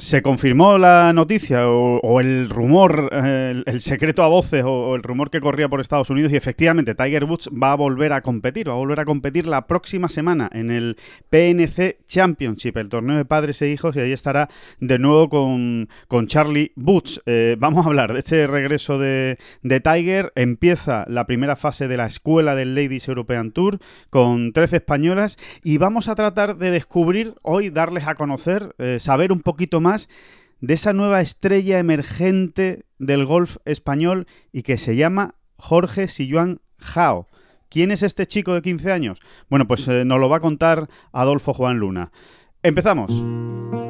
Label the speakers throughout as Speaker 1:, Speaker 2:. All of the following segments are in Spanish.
Speaker 1: Se confirmó la noticia o, el rumor, el, secreto a voces o, el rumor que corría por Estados Unidos y efectivamente Tiger Woods va a volver a competir, va a volver a competir la próxima semana en el PNC Championship, el torneo de padres e hijos y ahí estará de nuevo con, Charlie Woods. Eh, vamos a hablar de este regreso de, de, Tiger. Empieza la primera fase de la escuela del Ladies European Tour con 13 españolas y vamos a tratar de descubrir hoy, darles a conocer, eh, saber un poquito más de esa nueva estrella emergente del golf español y que se llama Jorge Silluán Jao. ¿Quién es este chico de 15 años? Bueno, pues eh, nos lo va a contar Adolfo Juan Luna. Empezamos.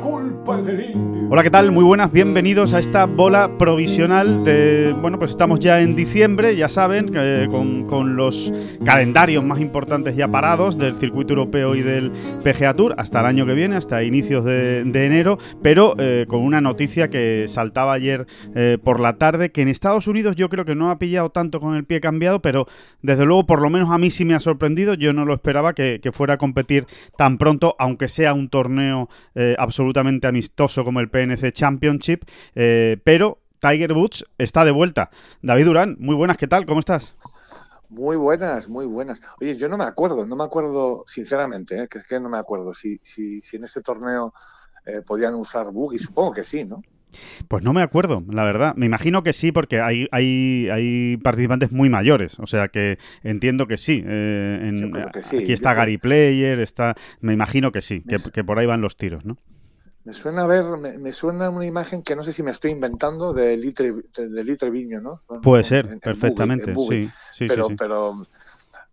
Speaker 2: culpa del indio.
Speaker 1: Hola, ¿qué tal? Muy buenas, bienvenidos a esta bola provisional de... Bueno, pues estamos ya en diciembre, ya saben, con, los calendarios más importantes ya parados del circuito europeo y del PGA Tour hasta el año que viene, hasta inicios de, enero, pero eh, con una noticia que saltaba ayer eh, por la tarde, que en Estados Unidos yo creo que no ha pillado tanto con el pie cambiado, pero desde luego por lo menos a mí sí me ha sorprendido, yo no lo esperaba que, fuera a competir tan pronto, aunque sea un torneo eh, absolutamente amistoso como el PNC Championship, eh, pero Tiger Woods está de vuelta. David Durán, muy buenas, ¿qué tal? ¿Cómo estás?
Speaker 3: Muy buenas, muy buenas. Oye, yo no me acuerdo, no me acuerdo, sinceramente, ¿eh? que es que no me acuerdo si, si, si en este torneo eh, podían usar buggy, supongo que sí, ¿no?
Speaker 1: Pues no me acuerdo, la verdad. Me imagino que sí, porque hay, hay, hay participantes muy mayores. O sea que entiendo que sí. Eh, aquí está Gary Player, está. Me imagino que sí, que, que, por ahí van los tiros, ¿no?
Speaker 3: Me suena a ver, me, suena una imagen que no sé si me estoy inventando de Litre, de Viño, ¿no?
Speaker 1: Puede ser, perfectamente, sí, sí,
Speaker 3: pero,
Speaker 1: sí.
Speaker 3: Pero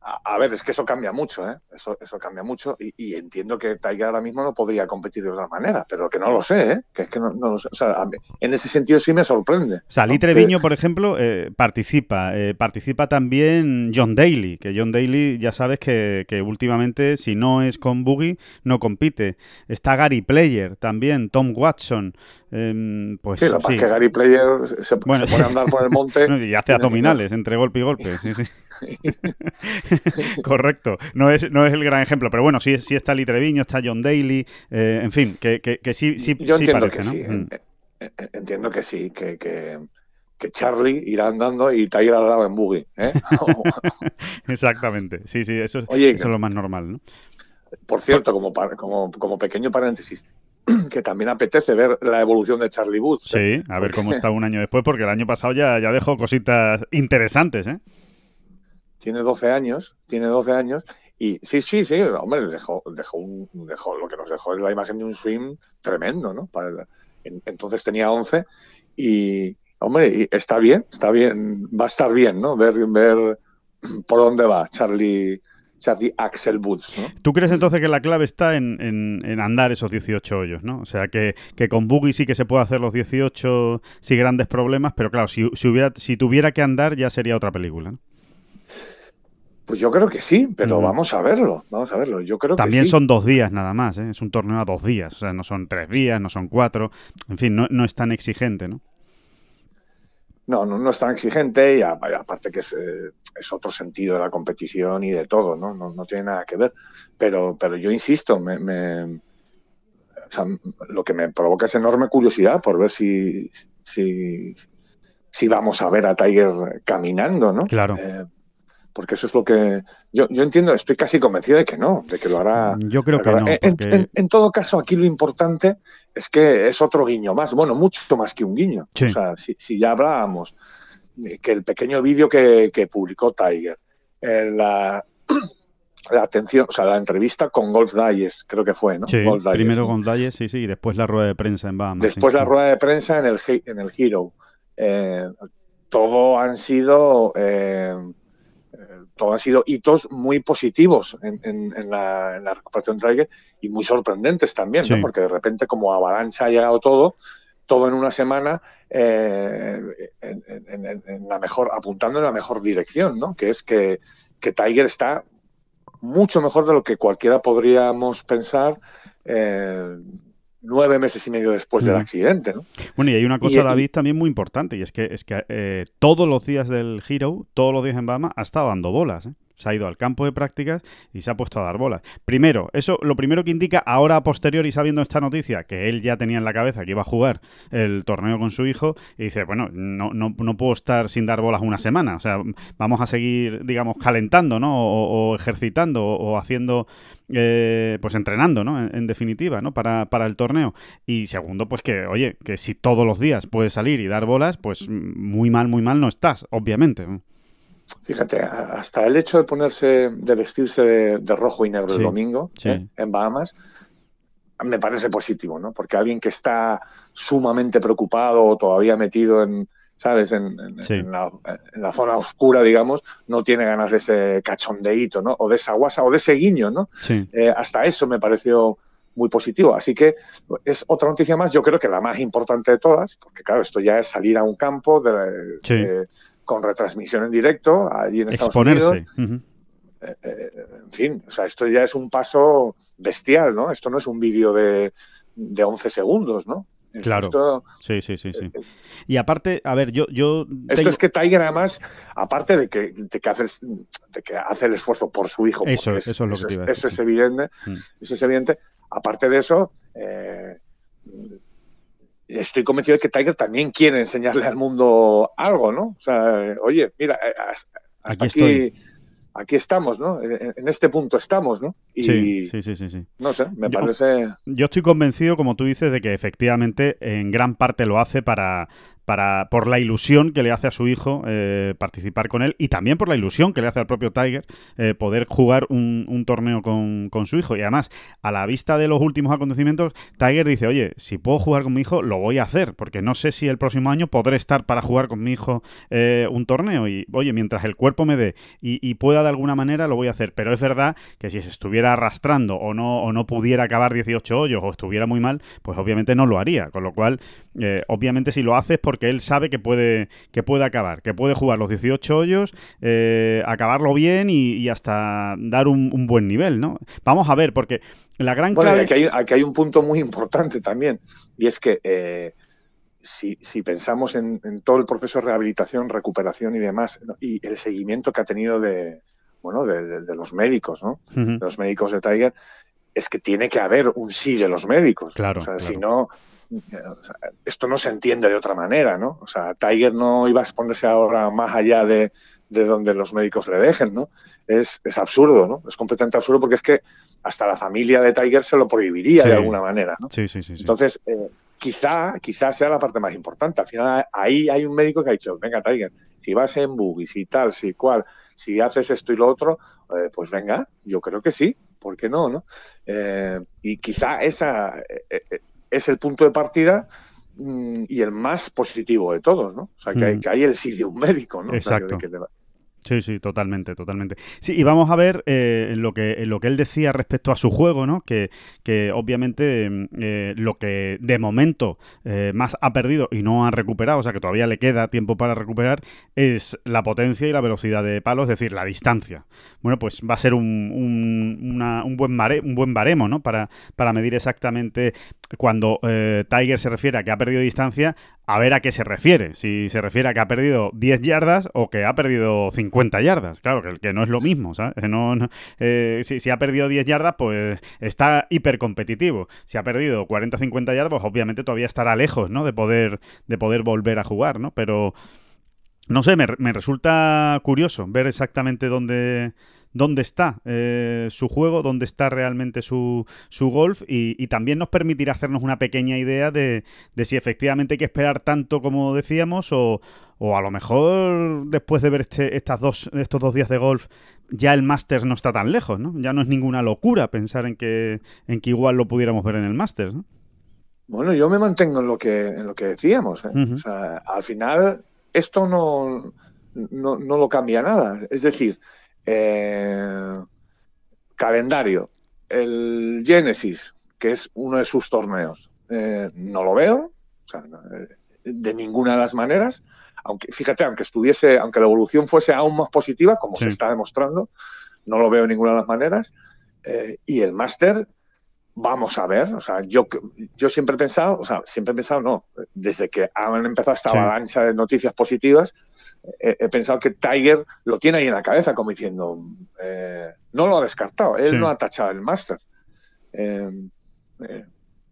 Speaker 3: a, ver, es que eso cambia mucho, ¿eh? Eso, eso cambia mucho y, entiendo que Tiger ahora mismo no podría competir de otra manera, pero que no lo sé, ¿eh? Que es que no, no o sea, en ese sentido sí me sorprende. O
Speaker 1: sea, Treviño, por ejemplo, eh, participa. Eh, participa también John Daly, que John Daly ya sabes que, que, últimamente, si no es con Boogie, no compite. Está Gary Player también, Tom Watson. Em, pues
Speaker 3: sí, lo que que Gary Player se, pone a andar por el monte.
Speaker 1: y hace abdominales entre golpe y golpe, sí, sí. Correcto. No es, no es el gran ejemplo, pero bueno, sí, sí está Lee Treviño, está John Daly, eh, en fin, que, que, sí, sí,
Speaker 3: Yo entiendo
Speaker 1: que
Speaker 3: sí. Mm. Eh, eh, entiendo que sí, que, que, Charlie irá andando y Tiger al lado en buggy.
Speaker 1: Exactamente. Sí, sí, eso, es lo más normal, ¿no?
Speaker 3: Por cierto, como, como, como pequeño paréntesis, que también apetece ver la evolución de Charlie Woods.
Speaker 1: Sí, a ver cómo está un año después, porque el año pasado ya, ya dejó cositas interesantes, ¿eh?
Speaker 3: Tiene 12 años, tiene 12 años, y sí, sí, sí, hombre, dejó, dejó, un, dejó lo que nos dejó es la imagen de un swing tremendo, ¿no? entonces tenía 11 y, hombre, está bien, está bien, va a estar bien, ¿no? Ver, ver por dónde va Charlie. Charlie Axel Woods, ¿no?
Speaker 1: ¿Tú crees entonces que la clave está en, en, andar esos 18 hoyos, ¿no? O sea, que, que, con Boogie sí que se puede hacer los 18 sin grandes problemas, pero claro, si, si, hubiera, si tuviera que andar ya sería otra película, ¿no?
Speaker 3: Pues yo creo que sí, pero vamos a verlo, vamos a verlo. Yo creo
Speaker 1: También
Speaker 3: que
Speaker 1: son dos días nada más, ¿eh? es un torneo a dos días, o sea, no son tres días, no son cuatro, en fin, no, es tan exigente, ¿no?
Speaker 3: No, no, es tan exigente y aparte que es, eh, es, otro sentido de la competición y de todo, ¿no? No, tiene nada que ver. Pero, pero yo insisto, me, lo que me provoca es enorme curiosidad por ver si, si, si vamos a ver a Tiger caminando, ¿no?
Speaker 1: Claro.
Speaker 3: Eh, porque eso es lo que yo, yo entiendo, estoy casi convencido de que no, de que lo hará.
Speaker 1: Yo creo que no.
Speaker 3: En, todo caso, aquí lo importante es que es otro guiño más, bueno, mucho más que un guiño. O sea, si, ya hablábamos que el pequeño vídeo que, publicó Tiger, eh, la, la atención, o sea, la entrevista con Golf Digest, creo que fue, ¿no?
Speaker 1: Sí, primero con Digest, sí, sí, y después la rueda de prensa en Bahamas.
Speaker 3: Después la rueda de prensa en el, en el Hero. Eh, todo han sido eh, todo han sido hitos muy positivos en, la, recuperación de Tiger y muy sorprendentes también, porque de repente como avalancha ha llegado todo, todo en una semana eh, en, la mejor, apuntando en la mejor dirección, ¿no? que es que, que Tiger está mucho mejor de lo que cualquiera podríamos pensar. Eh, nueve meses y medio después del accidente. ¿no?
Speaker 1: Bueno, y hay una cosa, David, también muy importante, y es que, es que eh, todos los días del Hero, todos los días en Bahama, ha estado dando bolas. ¿eh? Se ha ido al campo de prácticas y se ha puesto a dar bolas. Primero, eso lo primero que indica ahora a posteriori sabiendo esta noticia, que él ya tenía en la cabeza que iba a jugar el torneo con su hijo, y dice, bueno, no, no, no puedo estar sin dar bolas una semana, o sea, vamos a seguir, digamos, calentando, ¿no? O, ejercitando o, haciendo, eh, pues entrenando, ¿no? En, definitiva, ¿no? Para, para el torneo. Y segundo, pues que, oye, que si todos los días puedes salir y dar bolas, pues muy mal, muy mal no estás, obviamente.
Speaker 3: Fíjate, hasta el hecho de ponerse, de vestirse de, rojo y negro el domingo ¿eh? en Bahamas, me parece positivo, ¿no? Porque alguien que está sumamente preocupado o todavía metido en, ¿sabes? En, la, zona oscura, digamos, no tiene ganas de ese cachondeíto, ¿no? O de esa guasa, o de ese guiño, ¿no? Eh, hasta eso me pareció muy positivo. Así que es otra noticia más, yo creo que la más importante de todas, porque claro, esto ya es salir a un campo de con retransmisión en directo allí en Estados Unidos. Eh, eh, en fin, o sea, esto ya es un paso bestial, ¿no? Esto no es un vídeo de, de 11 segundos, ¿no?
Speaker 1: Claro. sí, sí, sí, sí. Eh, y aparte, a ver, yo... yo
Speaker 3: Esto es que Tiger además, aparte de que, de que, hace, de que hace el esfuerzo por su hijo,
Speaker 1: eso, es, eso es lo que
Speaker 3: te Eso es evidente, mm. eso es evidente. Aparte de eso, estoy convencido de que Tiger también quiere enseñarle al mundo algo, ¿no? O sea, oye, mira, eh, hasta aquí, aquí, estamos, ¿no? En este punto estamos, ¿no?
Speaker 1: Y, sí, sí, sí, sí,
Speaker 3: No sé, me parece...
Speaker 1: Yo estoy convencido, como tú dices, de que efectivamente en gran parte lo hace para, para, por la ilusión que le hace a su hijo eh, participar con él y también por la ilusión que le hace al propio Tiger eh, poder jugar un, torneo con, su hijo. Y además, a la vista de los últimos acontecimientos, Tiger dice, oye, si puedo jugar con mi hijo, lo voy a hacer, porque no sé si el próximo año podré estar para jugar con mi hijo eh, un torneo. Y, oye, mientras el cuerpo me dé y, pueda de alguna manera, lo voy a hacer. Pero es verdad que si se estuviera arrastrando o no, o no pudiera acabar 18 hoyos o estuviera muy mal, pues obviamente no lo haría. Con lo cual, obviamente si lo haces, porque él sabe que puede, que puede acabar, que puede jugar los 18 hoyos, eh, acabarlo bien y, hasta dar un, buen nivel, ¿no? Vamos a ver, porque la gran
Speaker 3: clave... Aquí hay, un punto muy importante también, y es que eh, si, pensamos en, todo el proceso de rehabilitación, recuperación y demás, y el seguimiento que ha tenido de, bueno, de, los médicos, ¿no? De los médicos de Tiger, es que tiene que haber un sí de los médicos.
Speaker 1: Claro.
Speaker 3: O sea, si no, esto no se entiende de otra manera, ¿no? O sea, Tiger no iba a exponerse ahora más allá de, donde los médicos le dejen, ¿no? Es, absurdo, ¿no? Es completamente absurdo porque es que hasta la familia de Tiger se lo prohibiría de alguna manera, ¿no?
Speaker 1: Sí, sí, sí.
Speaker 3: Entonces, eh, quizá, quizá sea la parte más importante. Al final, ahí hay un médico que ha dicho, venga, Tiger, si vas en buggy, si tal, si cual, si haces esto y lo otro, eh, pues venga, yo creo que sí, ¿por qué no? no? Eh, y quizá esa, es el punto de partida mm, y el más positivo de todos, ¿no? O sea, que, hay, mm. que hay el sí de un médico, ¿no?
Speaker 1: Exacto. Sí, sí, totalmente, totalmente. Sí, y vamos a ver eh, lo, que, lo que él decía respecto a su juego, ¿no? Que, que obviamente mm, eh, lo que de momento eh, más ha perdido y no ha recuperado, o sea que todavía le queda tiempo para recuperar, es la potencia y la velocidad de palo, es decir, la distancia. Bueno, pues va a ser un, un, un buen, un buen baremo, ¿no? Para, para medir exactamente cuando Tiger se refiere a que ha perdido distancia, a ver a qué se refiere. Si se refiere a que ha perdido 10 yardas o que ha perdido 50 yardas. Claro, que, que no es lo mismo. ¿sabes? Eh, si, ha perdido 10 yardas, pues está hiper competitivo. Si ha perdido 40-50 yardas, pues obviamente todavía estará lejos ¿no? de, poder, de poder volver a jugar. ¿no? Pero no sé, me, me resulta curioso ver exactamente dónde dónde está eh, su juego, dónde está realmente su, su golf y, también nos permitirá hacernos una pequeña idea de, si efectivamente hay que esperar tanto como decíamos o, o a lo mejor después de ver este, estas dos, estos dos días de golf ya el Masters no está tan lejos, ¿no? Ya no es ninguna locura pensar en que, en que igual lo pudiéramos ver en el Masters, ¿no?
Speaker 3: Bueno, yo me mantengo en lo que, en lo que decíamos. ¿eh? O sea, al final esto no, no, no lo cambia nada. Es decir, eh, calendario, el Genesis, que es uno de sus torneos, eh, no lo veo, o sea, de ninguna de las maneras. Aunque, fíjate, aunque estuviese, aunque la evolución fuese aún más positiva, como se está demostrando, no lo veo de ninguna de las maneras. Eh, y el máster, vamos a ver, o sea, yo, yo siempre he pensado, o sea, siempre he pensado, no, desde que han empezado esta avalancha de noticias positivas, he, pensado que Tiger lo tiene ahí en la cabeza, como diciendo, eh, no lo ha descartado, él no ha tachado el máster. Eh,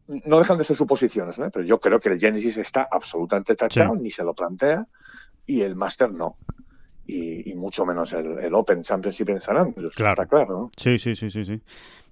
Speaker 3: no dejan de ser suposiciones, pero yo creo que el Genesis está absolutamente tachado, ni se lo plantea, y el máster no y, mucho menos el, Open Championship en San Andreas. Claro. Está claro, ¿no?
Speaker 1: Sí, sí, sí, sí, sí.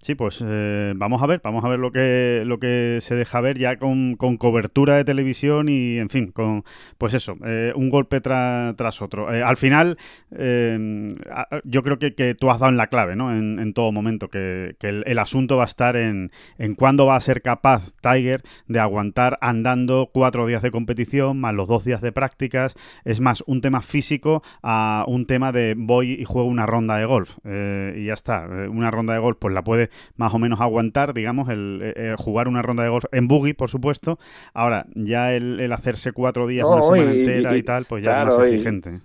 Speaker 1: Sí, pues eh, vamos a ver, vamos a ver lo que, lo que se deja ver ya con, cobertura de televisión y, en fin, con, pues eso, eh, un golpe tras otro. Eh, al final, yo creo que, que, tú has dado en la clave, ¿no? En, en todo momento, que, que el, asunto va a estar en, en cuándo va a ser capaz Tiger de aguantar andando cuatro días de competición más los dos días de prácticas. Es más, un tema físico a un tema de voy y juego una ronda de golf. y ya está. Una ronda de golf, pues la puede más o menos aguantar, digamos, el, jugar una ronda de golf en buggy, por supuesto. Ahora, ya el, hacerse cuatro días, una semana entera y, tal, pues ya es más exigente.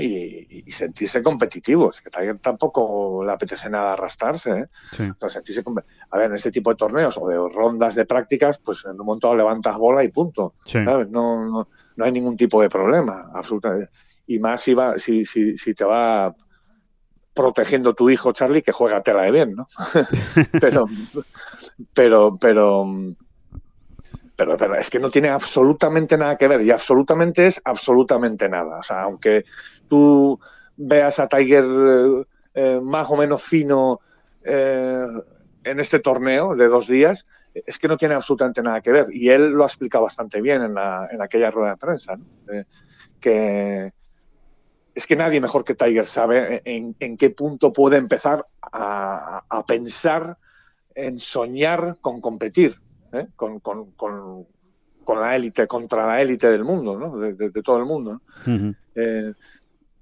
Speaker 3: Y, sentirse competitivo. Es que tampoco le apetece nada arrastrarse. ¿eh? sentirse a ver, en este tipo de torneos o de rondas de prácticas, pues en un momento levantas bola y punto. No, no, no, hay ningún tipo de problema, absolutamente. Y más si, va, si, si, si te va protegiendo tu hijo Charlie que juega tela de bien, ¿no? pero, pero, pero, pero, es que no tiene absolutamente nada que ver y absolutamente es absolutamente nada. O sea, aunque tú veas a Tiger eh, más o menos fino eh, en este torneo de dos días, es que no tiene absolutamente nada que ver. Y él lo ha explicado bastante bien en, la, en aquella rueda de prensa, ¿no? Eh, que, es que nadie mejor que Tiger sabe en, qué punto puede empezar a, pensar en soñar con competir ¿eh? con, la élite, contra la élite del mundo, ¿no? de, todo el mundo. Eh,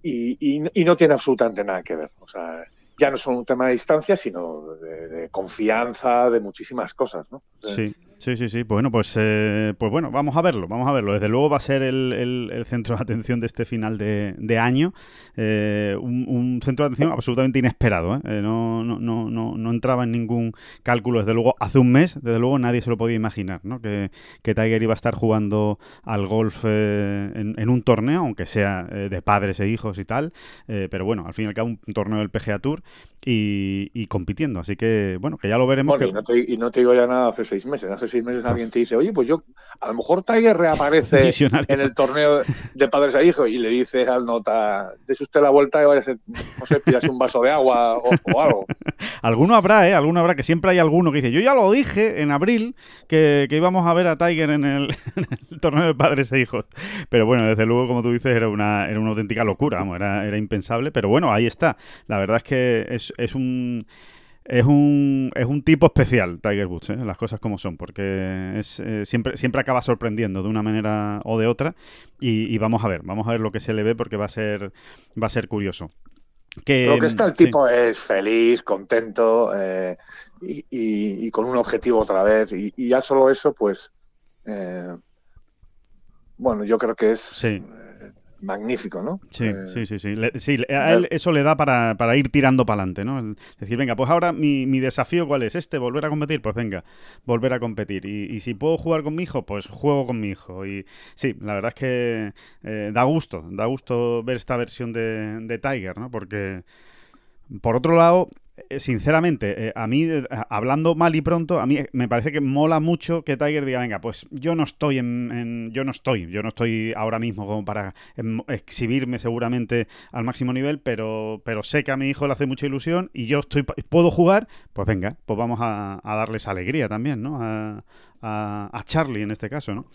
Speaker 3: y, no tiene absolutamente nada que ver. O sea, ya no es un tema de distancia, sino de, de confianza, de muchísimas cosas. ¿no?
Speaker 1: Sí. Sí, sí, sí. Bueno, pues, eh, pues bueno, vamos a verlo, vamos a verlo. Desde luego va a ser el, centro de atención de este final de, año. Eh, un, centro de atención absolutamente inesperado. ¿eh? No, no, no, no, entraba en ningún cálculo. Desde luego, hace un mes, desde luego, nadie se lo podía imaginar, ¿no? Que, que Tiger iba a estar jugando al golf en, un torneo, aunque sea de padres e hijos y tal. pero bueno, al fin y al cabo, un torneo del PGA Tour y, compitiendo. Así que, bueno, que ya lo veremos.
Speaker 3: y, no te, digo ya nada hace seis meses. Hace seis meses alguien te dice, oye, pues yo, a lo mejor Tiger reaparece en el torneo de padres a hijos y le dice al nota, des usted la vuelta y vaya a no sé, pillas un vaso de agua o, algo.
Speaker 1: alguno habrá, ¿eh? Alguno habrá, que siempre hay alguno que dice, yo ya lo dije en abril que, íbamos a ver a Tiger en el, torneo de padres e hijos. Pero bueno, desde luego, como tú dices, era una, era una auténtica locura, era, era impensable. Pero bueno, ahí está. La verdad es que es es, un es un, es un tipo especial, Tiger Woods, ¿eh? las cosas como son, porque es, eh, siempre, siempre acaba sorprendiendo de una manera o de otra. Y, vamos a ver, vamos a ver lo que se le ve porque va a ser, va a ser curioso.
Speaker 3: Que, lo que está el tipo es feliz, contento eh, y, con un objetivo otra vez. Y, ya solo eso, pues, bueno, yo creo que es magnífico, ¿no?
Speaker 1: Sí, eh, sí, sí, sí. sí, a él eso le da para, para ir tirando para adelante, ¿no? Es decir, venga, pues ahora mi, mi, desafío cuál es este, volver a competir, pues venga, volver a competir. Y, si puedo jugar con mi hijo, pues juego con mi hijo. Y sí, la verdad es que eh, da gusto, da gusto ver esta versión de, de Tiger, ¿no? Porque por otro lado, sinceramente, eh, a mí, eh, hablando mal y pronto, a mí me parece que mola mucho que Tiger diga, venga, pues yo no estoy en, yo no estoy, yo no estoy ahora mismo como para em, exhibirme seguramente al máximo nivel, pero, pero sé que a mi hijo le hace mucha ilusión y yo estoy, puedo jugar, pues venga, pues vamos a, darles alegría también, ¿no? A, a, Charlie en este caso, ¿no?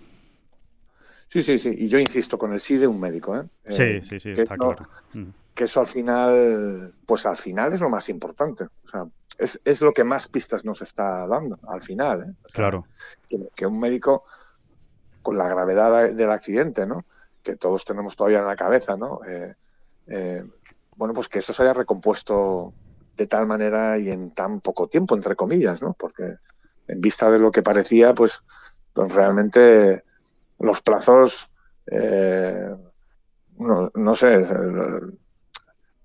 Speaker 3: Sí, sí, sí, y yo insisto con el sí de un médico, ¿eh?
Speaker 1: Sí, sí, sí, está claro. Mm
Speaker 3: que eso al final, pues al final es lo más importante. O sea, es, es lo que más pistas nos está dando al final. ¿eh?
Speaker 1: claro.
Speaker 3: Que, un médico, con la gravedad del accidente, ¿no? que todos tenemos todavía en la cabeza, ¿no? Eh, eh, bueno, pues que esto se haya recompuesto de tal manera y en tan poco tiempo, entre comillas, ¿no? Porque en vista de lo que parecía, pues, pues realmente los plazos, eh, no, no sé,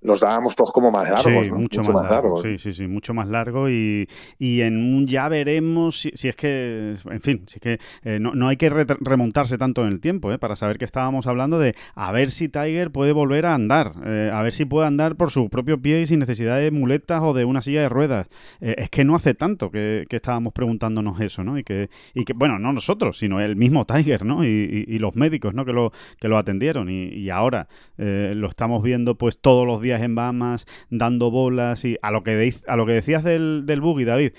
Speaker 3: los dábamos todos como más largos.
Speaker 1: Sí, mucho, más, largo. Sí, sí, sí, mucho más largo y, en un ya veremos si, es que, en fin, si es que eh, no, hay que remontarse tanto en el tiempo ¿eh? para saber que estábamos hablando de a ver si Tiger puede volver a andar, eh, a ver si puede andar por su propio pie y sin necesidad de muletas o de una silla de ruedas. es que no hace tanto que, estábamos preguntándonos eso, ¿no? Y que, y que, bueno, no nosotros, sino el mismo Tiger, ¿no? Y, los médicos, ¿no? Que lo, que lo atendieron y, y ahora lo estamos viendo pues todos los días en Bahamas, dando bolas y a lo que, a lo que decías del, del buggy, David,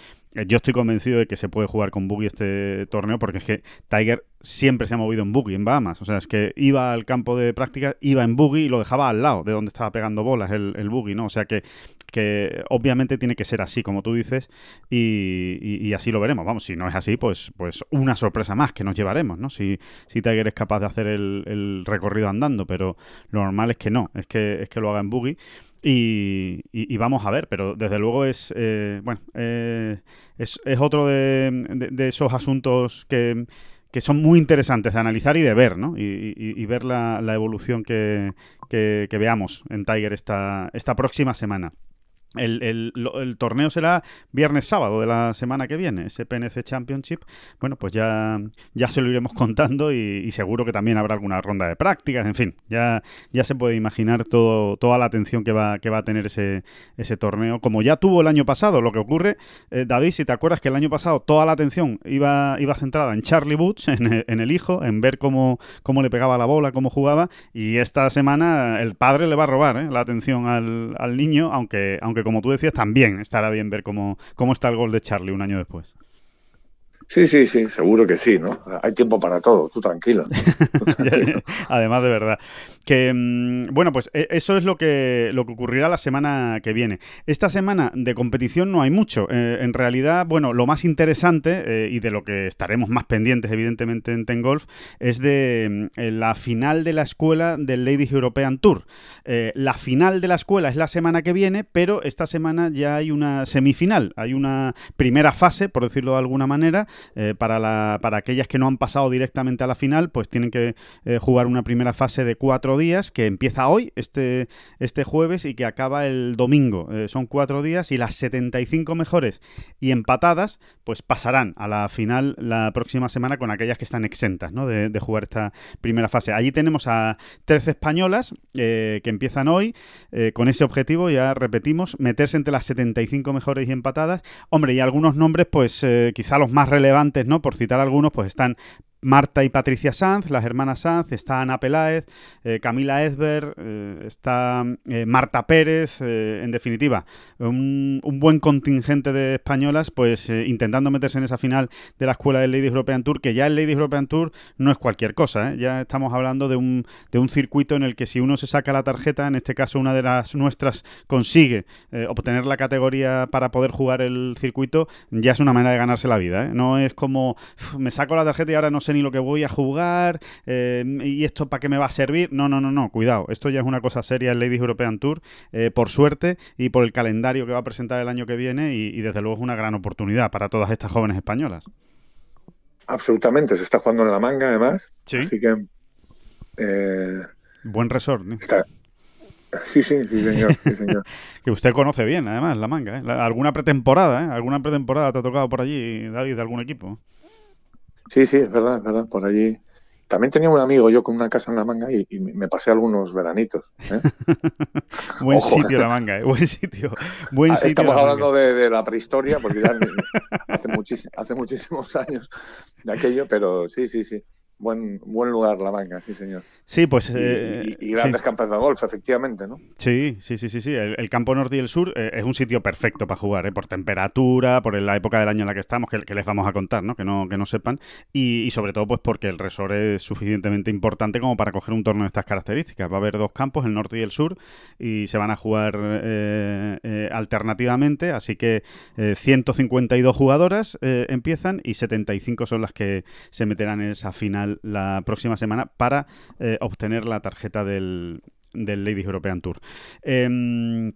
Speaker 1: yo estoy convencido de que se puede jugar con buggy este torneo porque es que Tiger siempre se ha movido en buggy en Bahamas. O sea, es que iba al campo de práctica, iba en buggy y lo dejaba al lado de donde estaba pegando bolas el, el buggy, ¿no? O sea que, que obviamente tiene que ser así, como tú dices, y, así lo veremos. Vamos, si no es así, pues, pues una sorpresa más que nos llevaremos, ¿no? Si, si Tiger es capaz de hacer el, el recorrido andando, pero lo normal es que no, es que, es que lo haga en buggy. Y, vamos a ver, pero desde luego es, eh, bueno, eh, es, es, otro de, esos asuntos que, que, son muy interesantes de analizar y de ver, ¿no? Y, ver la, la evolución que, que, veamos en Tiger esta, esta próxima semana. El, el, torneo será viernes-sábado de la semana que viene, ese PNC Championship. Bueno, pues ya, ya se lo iremos contando y, seguro que también habrá alguna ronda de prácticas. En fin, ya, ya se puede imaginar todo, toda la atención que va, que va a tener ese, ese torneo. Como ya tuvo el año pasado, lo que ocurre, eh, David, si te acuerdas que el año pasado toda la atención iba, iba centrada en Charlie Boots, en, en el hijo, en ver cómo, cómo le pegaba la bola, cómo jugaba. Y esta semana el padre le va a robar ¿eh? la atención al, al niño, aunque, aunque como tú decías, también estará bien ver cómo, cómo está el gol de Charlie un año después.
Speaker 3: Sí, sí, sí, seguro que sí, ¿no? Hay tiempo para todo, tú tranquilo.
Speaker 1: Además, de verdad. Que, mm, bueno, pues e, eso es lo que, lo que ocurrirá la semana que viene. Esta semana de competición no hay mucho. Eh, en realidad, bueno, lo más interesante eh, y de lo que estaremos más pendientes, evidentemente, en Ten Golf, es de mm, la final de la escuela del Ladies European Tour. Eh, la final de la escuela es la semana que viene, pero esta semana ya hay una semifinal, hay una primera fase, por decirlo de alguna manera, eh, para, para aquellas que no han pasado directamente a la final, pues tienen que eh, jugar una primera fase de cuatro días que empieza hoy, este, este jueves, y que acaba el domingo. Eh, son cuatro días y las 75 mejores y empatadas, pues pasarán a la final la próxima semana con aquellas que están exentas ¿no? de, jugar esta primera fase. Allí tenemos a 13 españolas que empiezan hoy con ese objetivo, ya repetimos, meterse entre las 75 mejores y empatadas. Hombre, y algunos nombres, pues quizá los más relevantes relevantes, ¿no? Por citar algunos, pues están Marta y Patricia Sanz, las hermanas Sanz, está Ana Peláez, eh, Camila Esber, eh, está eh, Marta Pérez, en definitiva, un, buen contingente de españolas, pues intentando meterse en esa final de la escuela del Ladies European Tour, que ya el Ladies European Tour no es cualquier cosa, ya estamos hablando de un, de un circuito en el que si uno se saca la tarjeta, en este caso una de las nuestras consigue obtener la categoría para poder jugar el circuito, ya es una manera de ganarse la vida, no es como me saco la tarjeta y ahora no sé ni lo que voy a jugar eh, y esto para qué me va a servir. No, no, no, no, cuidado. Esto ya es una cosa seria el Ladies European Tour, eh, por suerte y por el calendario que va a presentar el año que viene y, desde luego es una gran oportunidad para todas estas jóvenes españolas.
Speaker 3: Absolutamente, se está jugando en la manga además. Sí. Así que...
Speaker 1: Eh, Buen resort.
Speaker 3: Sí, sí, sí, señor.
Speaker 1: que usted conoce bien, además, la manga. alguna pretemporada, ¿eh? ¿Alguna pretemporada te ha tocado por allí, David, de algún equipo?
Speaker 3: Sí, sí, es verdad, es verdad. Por allí. También tenía un amigo yo con una casa en la manga y, me pasé algunos veranitos. ¿eh?
Speaker 1: Buen sitio la manga, ¿eh? buen sitio. Buen ah,
Speaker 3: Estamos hablando de, la prehistoria, porque ya hace, hace muchísimos años de aquello, pero sí, sí, sí. Buen, buen lugar la manga, sí, señor.
Speaker 1: Sí, pues.
Speaker 3: y, eh, grandes campos de golf, efectivamente, ¿no?
Speaker 1: Sí, sí, sí, sí. sí. El, campo norte y el sur eh, es un sitio perfecto para jugar, ¿eh? por temperatura, por la época del año en la que estamos, que, les vamos a contar, ¿no? Que no, que no sepan. Y, sobre todo, pues porque el resort es suficientemente importante como para coger un torneo de estas características. Va a haber dos campos, el norte y el sur, y se van a jugar eh, alternativamente. Así que 152 jugadoras empiezan y 75 son las que se meterán en esa final la próxima semana para eh, obtener la tarjeta del, del Ladies European Tour. Em,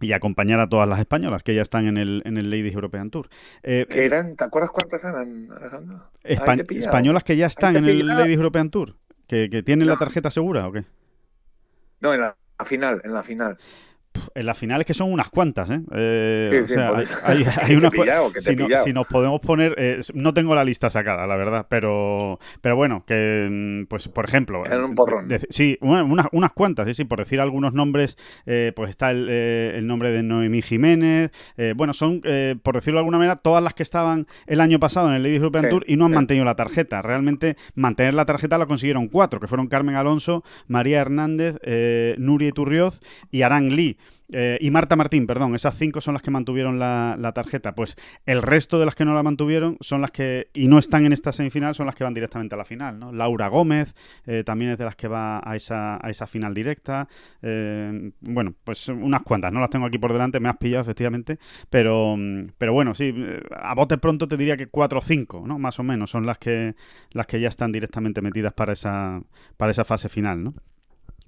Speaker 1: y acompañar a todas las españolas que ya están en el, en el Ladies European Tour.
Speaker 3: Eh, eran, ¿Te acuerdas cuántas eran, Alejandro?
Speaker 1: españolas que ya están en el Ladies European Tour, que, tienen la tarjeta segura o qué?
Speaker 3: No, en la final, en la final
Speaker 1: en las finales que son unas cuantas, ¿eh? eh o sea, hay, hay, unas si, si, nos podemos poner, eh, no tengo la lista sacada, la verdad, pero pero bueno, que mm, pues por ejemplo,
Speaker 3: un porrón.
Speaker 1: sí, unas, unas cuantas, sí, sí, por decir algunos nombres, eh, pues está el, el, nombre de Noemí Jiménez, bueno, son por decirlo de alguna manera todas las que estaban el año pasado en el Ladies European Tour y no han mantenido la tarjeta. Realmente mantener la tarjeta la consiguieron cuatro, que fueron Carmen Alonso, María Hernández, Nuria Turrioz y Arán Lee. Eh, y Marta Martín, perdón, esas cinco son las que mantuvieron la, tarjeta. Pues el resto de las que no la mantuvieron son las que, y no están en esta semifinal, son las que van directamente a la final. ¿no? Laura Gómez eh, también es de las que va a esa, a esa final directa. Eh, bueno, pues unas cuantas, no las tengo aquí por delante, me has pillado efectivamente, pero, pero bueno, sí, a bote pronto te diría que cuatro o cinco, ¿no? más o menos, son las que, las que ya están directamente metidas para esa, para esa fase final. ¿no?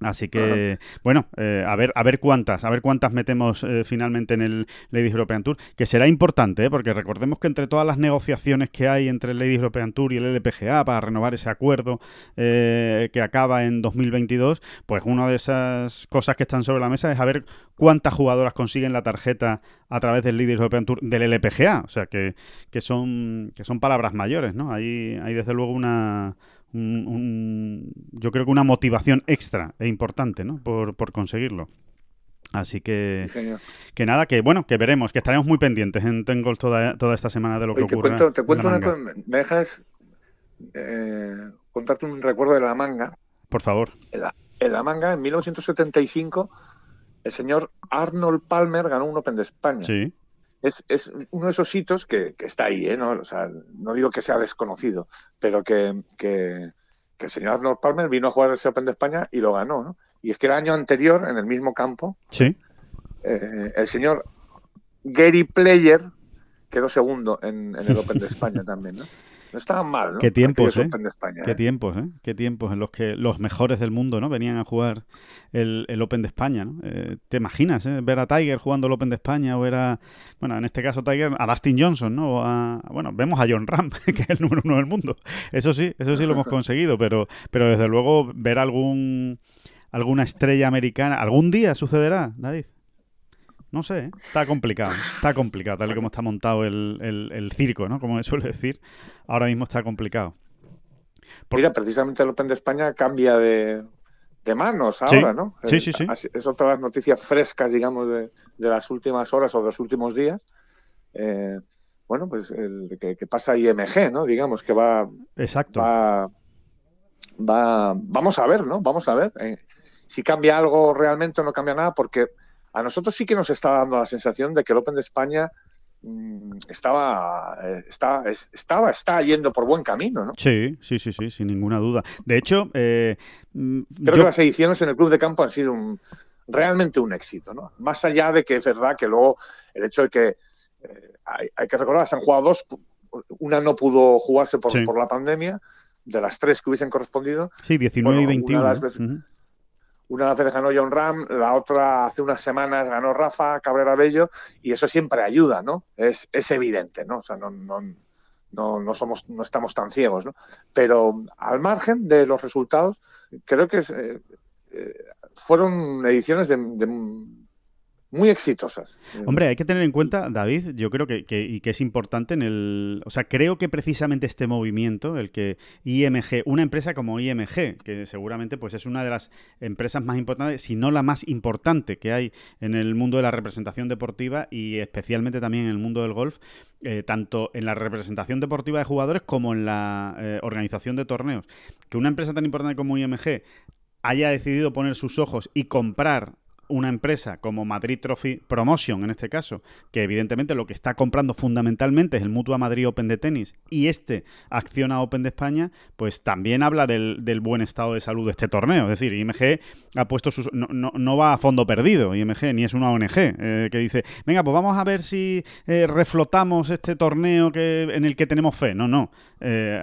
Speaker 1: Así que, bueno, eh, a ver a ver cuántas, a ver cuántas metemos eh, finalmente en el Ladies European Tour, que será importante, ¿eh? porque recordemos que entre todas las negociaciones que hay entre el Ladies European Tour y el LPGA para renovar ese acuerdo que acaba en 2022, pues una de esas cosas que están sobre la mesa es a ver cuántas jugadoras consiguen la tarjeta a través del Ladies European Tour del LPGA, o sea que, que son que son palabras mayores, ¿no? Hay, hay desde luego una yo creo que una motivación extra e importante ¿no? por, conseguirlo. Así que, que nada, que bueno, que veremos, que estaremos muy pendientes en Tengol toda, toda esta semana de lo que ocurre.
Speaker 3: te cuento una cosa, me dejas eh, contarte un recuerdo de la manga.
Speaker 1: Por favor.
Speaker 3: En la, manga, en 1975, el señor Arnold Palmer ganó un Open de España.
Speaker 1: Sí
Speaker 3: es, es uno de esos hitos que, está ahí, ¿eh? ¿no? O sea, no digo que sea desconocido, pero que, que, el señor Arnold Palmer vino a jugar ese Open de España y lo ganó, ¿no? Y es que el año anterior, en el mismo campo,
Speaker 1: ¿Sí?
Speaker 3: Eh, el señor Gary Player quedó segundo en, en el Open de España también, ¿no? No estaban mal, ¿no?
Speaker 1: Qué tiempos, ¿eh? Qué ¿eh? tiempos, ¿eh? Qué tiempos en los que los mejores del mundo, ¿no? Venían a jugar el, Open de España, ¿no? Eh, ¿Te imaginas, eh? Ver a Tiger jugando el Open de España o ver a, bueno, en este caso Tiger, a Dustin Johnson, ¿no? O a, bueno, vemos a John Ram, que es el número uno del mundo. Eso sí, eso sí lo hemos conseguido, pero, pero desde luego ver algún alguna estrella americana, algún día sucederá, David. No sé, ¿eh? está complicado, está complicado, tal y como está montado el, circo, ¿no? Como se suele decir, ahora mismo está complicado.
Speaker 3: Mira, precisamente el Open de España cambia de, manos ahora, ¿no?
Speaker 1: Sí, sí, sí.
Speaker 3: Es otra de las noticias frescas, digamos, de, las últimas horas o de los últimos días. Eh, bueno, pues el que, pasa IMG, ¿no? Digamos que va.
Speaker 1: Exacto.
Speaker 3: Va, vamos a ver, ¿no? Vamos a ver. Eh, si cambia algo realmente o no cambia nada, porque a nosotros sí que nos está dando la sensación de que el Open de España mm, estaba, eh, está, estaba, está yendo por buen camino, ¿no?
Speaker 1: Sí, sí, sí, sí, sin ninguna duda. De hecho, eh,
Speaker 3: mm, creo que las ediciones en el club de campo han sido un, realmente un éxito, ¿no? Más allá de que es verdad que luego el hecho de que eh, hay, que recordar, se han jugado dos, una no pudo jugarse por, por, la pandemia, de las tres que hubiesen correspondido.
Speaker 1: Sí, 19 y 21.
Speaker 3: Una vez ganó John Ram, la otra hace unas semanas ganó Rafa Cabrera Bello, y eso siempre ayuda, ¿no? Es, es evidente, ¿no? O sea, no, no, no, no, somos, no estamos tan ciegos, ¿no? Pero al margen de los resultados, creo que eh, eh, fueron ediciones de, muy exitosas.
Speaker 1: Hombre, hay que tener en cuenta, David, yo creo que, y que es importante en el... O sea, creo que precisamente este movimiento, el que IMG, una empresa como IMG, que seguramente pues es una de las empresas más importantes, si no la más importante que hay en el mundo de la representación deportiva y especialmente también en el mundo del golf, eh, tanto en la representación deportiva de jugadores como en la eh, organización de torneos. Que una empresa tan importante como IMG haya decidido poner sus ojos y comprar una empresa como Madrid Trophy Promotion, en este caso, que evidentemente lo que está comprando fundamentalmente es el Mutua Madrid Open de tenis y este Acciona Open de España, pues también habla del, buen estado de salud de este torneo. Es decir, IMG ha puesto sus... No, no, va a fondo perdido, IMG, ni es una ONG eh, que dice, venga, pues vamos a ver si eh, reflotamos este torneo que, en el que tenemos fe. No, no. Eh,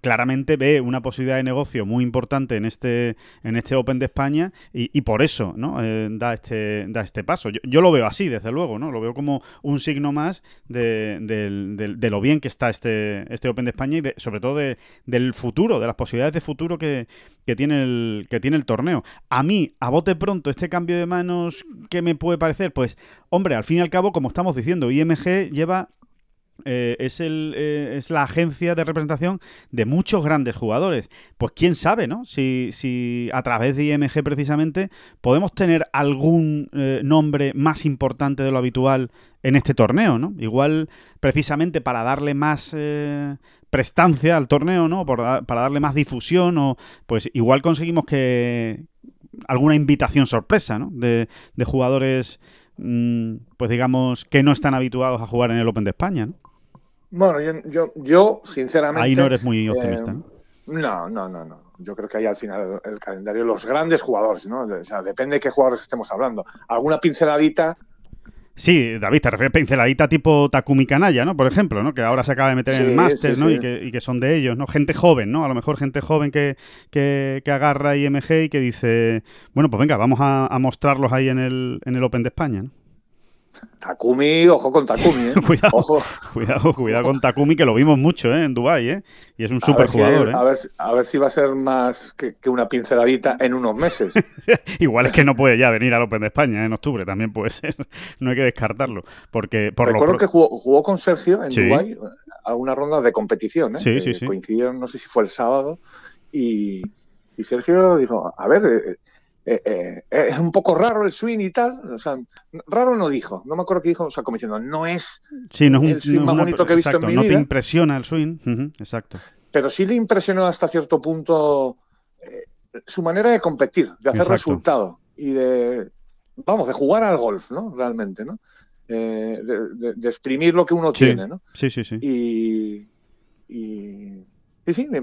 Speaker 1: claramente ve una posibilidad de negocio muy importante en este, en este Open de España y, por eso ¿no? Eh, da, este, da este paso. Yo, lo veo así, desde luego, ¿no? Lo veo como un signo más de, de, lo bien que está este, este Open de España y sobre todo del futuro, de las posibilidades de futuro que, que, tiene el, que tiene el torneo. A mí, a bote pronto, este cambio de manos, ¿qué me puede parecer? Pues, hombre, al fin y al cabo, como estamos diciendo, IMG lleva eh, es, el, eh, es la agencia de representación de muchos grandes jugadores. Pues quién sabe, ¿no? Si, si a través de IMG precisamente podemos tener algún eh, nombre más importante de lo habitual en este torneo, ¿no? Igual precisamente para darle más prestancia al torneo, ¿no? para darle más difusión o pues igual conseguimos que alguna invitación sorpresa, ¿no? De, de jugadores mm, pues digamos, que no están habituados a jugar en el Open de España, ¿no?
Speaker 3: Bueno, yo, yo, sinceramente.
Speaker 1: Ahí no eres muy optimista, ¿no?
Speaker 3: No, no, no, no. Yo creo que ahí al final el, calendario, los grandes jugadores, ¿no? O sea, depende de qué jugadores estemos hablando. Alguna pinceladita.
Speaker 1: Sí, David, te refieres pinceladita tipo Takumi Kanaya, ¿no? Por ejemplo, ¿no? Que ahora se acaba de meter en el Masters, ¿no? Y, que, son de ellos, ¿no? Gente joven, ¿no? A lo mejor gente joven que, que, que agarra IMG y que dice, bueno, pues venga, vamos a, a mostrarlos ahí en el, en el Open de España, ¿no?
Speaker 3: Takumi, ojo con Takumi, ¿eh?
Speaker 1: cuidado, cuidado, cuidado con Takumi, que lo vimos mucho ¿eh? en Dubai ¿eh? Y es un súper jugador, ¿eh?
Speaker 3: a, ver, a ver si va a ser más que, una pinceladita en unos meses.
Speaker 1: Igual es que no puede ya venir al Open de España en octubre, también puede ser. No hay que descartarlo. Porque por
Speaker 3: Recuerdo que jugó, con Sergio en Dubai Dubái a una ronda de competición, ¿eh?
Speaker 1: Sí, sí, sí.
Speaker 3: Coincidieron, no sé si fue el sábado, y, y Sergio dijo, a ver eh, eh, es un poco raro el swing y tal. O sea, raro no dijo, no me acuerdo qué dijo, o sea, como diciendo, no es,
Speaker 1: sí, no es un,
Speaker 3: el swing más bonito que he visto en mi
Speaker 1: no
Speaker 3: vida.
Speaker 1: No te impresiona el swing, exacto.
Speaker 3: Pero sí le impresionó hasta cierto punto eh, su manera de competir, de hacer resultado y de, vamos, de jugar al golf, ¿no? Realmente, ¿no? de, exprimir lo que uno tiene, ¿no?
Speaker 1: Sí, sí, sí.
Speaker 3: y Sí, sí, me,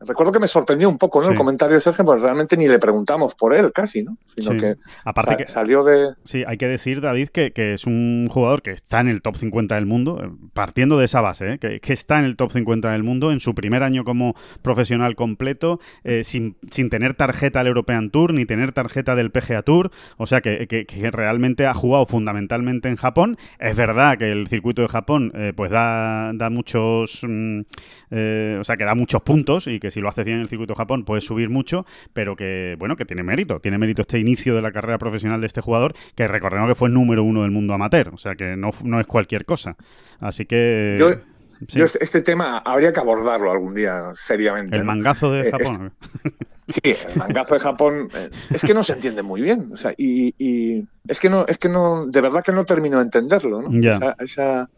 Speaker 3: recuerdo que me sorprendió un poco ¿no? el comentario de Sergio, porque realmente ni le preguntamos por él casi, ¿no? Sino que,
Speaker 1: Aparte que
Speaker 3: salió de...
Speaker 1: Sí, hay que decir, David, que, es un jugador que está en el top 50 del mundo, eh, partiendo de esa base, ¿eh? que, está en el top 50 del mundo en su primer año como profesional completo, eh, sin, sin, tener tarjeta del European Tour, ni tener tarjeta del PGA Tour, o sea que, realmente ha jugado fundamentalmente en Japón. Es verdad que el circuito de Japón pues da, da muchos... Mm, eh, o sea, que da muchos puntos y que si lo hace bien en el circuito de Japón puede subir mucho, pero que, bueno, que tiene mérito. Tiene mérito este inicio de la carrera profesional de este jugador, que recordemos que fue el número uno del mundo amateur, o sea, que no, no es cualquier cosa. Así que...
Speaker 3: Yo, este tema habría que abordarlo algún día seriamente.
Speaker 1: El mangazo de Japón.
Speaker 3: sí, el mangazo de Japón eh, es que no se entiende muy bien. O sea, y, es que no, es que no, de verdad que no termino de entenderlo, ¿no? esa,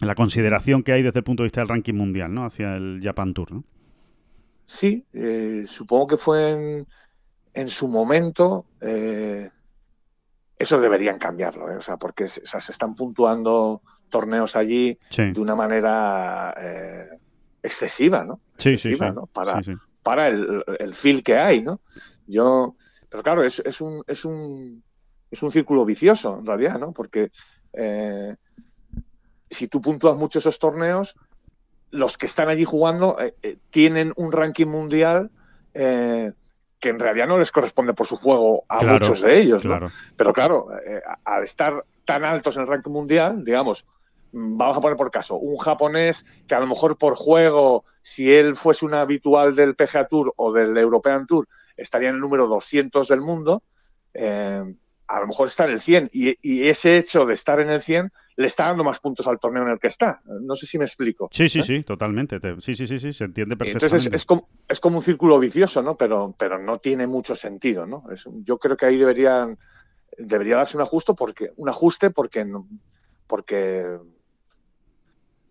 Speaker 1: la consideración que hay desde el punto de vista del ranking mundial, ¿no? Hacia el Japan Tour, ¿no?
Speaker 3: Sí, eh, supongo que fue en, su momento. Eh, eso deberían cambiarlo, ¿eh? o sea, porque se, están puntuando torneos allí de una manera excesiva, ¿no?
Speaker 1: Sí, sí, sí,
Speaker 3: Para, para el, el, feel que hay, ¿no? Yo, pero claro, es, es, un, es, un, es un círculo vicioso, en realidad, ¿no? Porque si tú puntúas mucho esos torneos, los que están allí jugando eh, eh, tienen un ranking mundial eh, que en realidad no les corresponde por su juego a muchos de ellos. Pero claro, al estar tan altos en el ranking mundial, digamos, vamos a poner por caso, un japonés que a lo mejor por juego, si él fuese un habitual del PGA Tour o del European Tour, estaría en el número 200 del mundo, a lo mejor está en el 100. Y, y, ese hecho de estar en el 100 le está dando más puntos al torneo en el que está. No sé si me explico.
Speaker 1: Sí, sí, ¿eh? sí, totalmente. Sí, sí, sí, sí, se entiende perfectamente.
Speaker 3: Entonces es, como, es como un círculo vicioso, ¿no? Pero, pero no tiene mucho sentido, ¿no? yo creo que ahí deberían, debería darse un ajuste porque, un ajuste porque, porque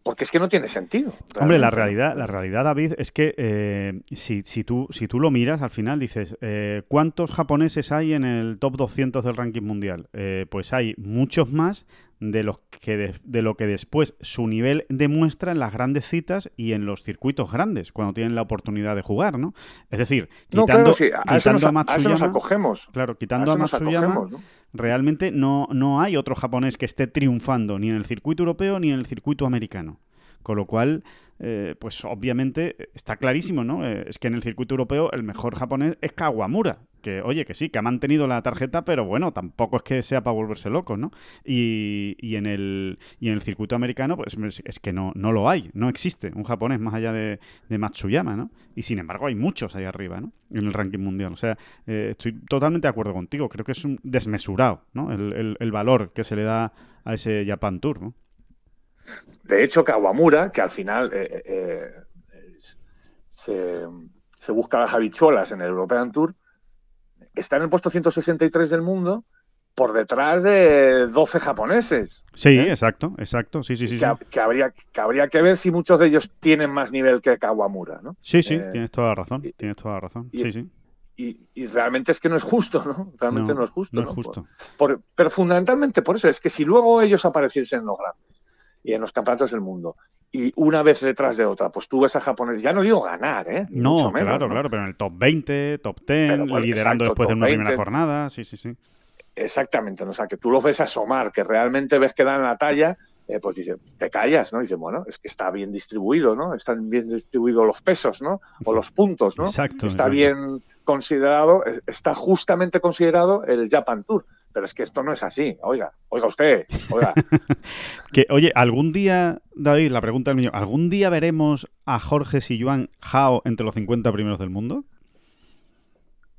Speaker 3: porque es que no tiene sentido.
Speaker 1: Hombre, la realidad, la realidad, David, es que eh, si, si, tú, si tú lo miras, al final dices, eh, ¿cuántos japoneses hay en el top 200 del ranking mundial? Eh, pues hay muchos más de, los que de, lo que después su nivel demuestra en las grandes citas y en los circuitos grandes, cuando tienen la oportunidad de jugar, ¿no? Es decir, quitando, a, Matsuyama,
Speaker 3: acogemos.
Speaker 1: Claro, quitando a, Matsuyama, realmente no, no hay otro japonés que esté triunfando ni en el circuito europeo ni en el circuito americano. Con lo cual, eh, pues obviamente está clarísimo, ¿no? Eh, es que en el circuito europeo el mejor japonés es Kawamura. Que, oye, que sí, que ha mantenido la tarjeta, pero bueno, tampoco es que sea para volverse loco, ¿no? Y, y, en, el, y en el circuito americano, pues es que no, no lo hay, no existe un japonés más allá de, de Matsuyama, ¿no? Y sin embargo hay muchos ahí arriba, ¿no? En el ranking mundial. O sea, eh, estoy totalmente de acuerdo contigo. Creo que es un desmesurado, ¿no? El, el, valor que se le da a ese Japan Tour, ¿no?
Speaker 3: De hecho, Kawamura, que al final eh, eh, se, se, busca las habichuelas en el European Tour, está en el puesto 163 del mundo por detrás de 12 japoneses.
Speaker 1: Sí, ¿eh? exacto, exacto. Sí, sí, sí.
Speaker 3: Que, sí. Que, habría, que, habría, que ver si muchos de ellos tienen más nivel que Kawamura, ¿no?
Speaker 1: Sí, sí, eh, tienes toda la razón. Y, tienes toda la razón.
Speaker 3: Y,
Speaker 1: sí, sí.
Speaker 3: Y, y, realmente es que no es justo, ¿no? Realmente no, no es justo.
Speaker 1: No es justo.
Speaker 3: Por, por, pero fundamentalmente por eso, es que si luego ellos apareciesen en los grandes y en los campeonatos del mundo. Y una vez detrás de otra, pues tú ves a japoneses, ya no digo ganar, ¿eh?
Speaker 1: No, Mucho menos, claro, ¿no? claro, pero en el top 20, top 10, pero, bueno, liderando exacto, después de una 20. primera jornada, sí, sí, sí.
Speaker 3: Exactamente, ¿no? o sea, que tú los ves asomar, que realmente ves que dan la talla, eh, pues dice, te callas, ¿no? Y dice, bueno, es que está bien distribuido, ¿no? Están bien distribuidos los pesos, ¿no? O los puntos, ¿no?
Speaker 1: Exacto.
Speaker 3: Está
Speaker 1: exacto.
Speaker 3: bien considerado, está justamente considerado el Japan Tour. Pero es que esto no es así. Oiga, oiga usted, oiga.
Speaker 1: que, oye, algún día, David, la pregunta del niño, ¿algún día veremos a Jorge Silluán Jao entre los 50 primeros del mundo?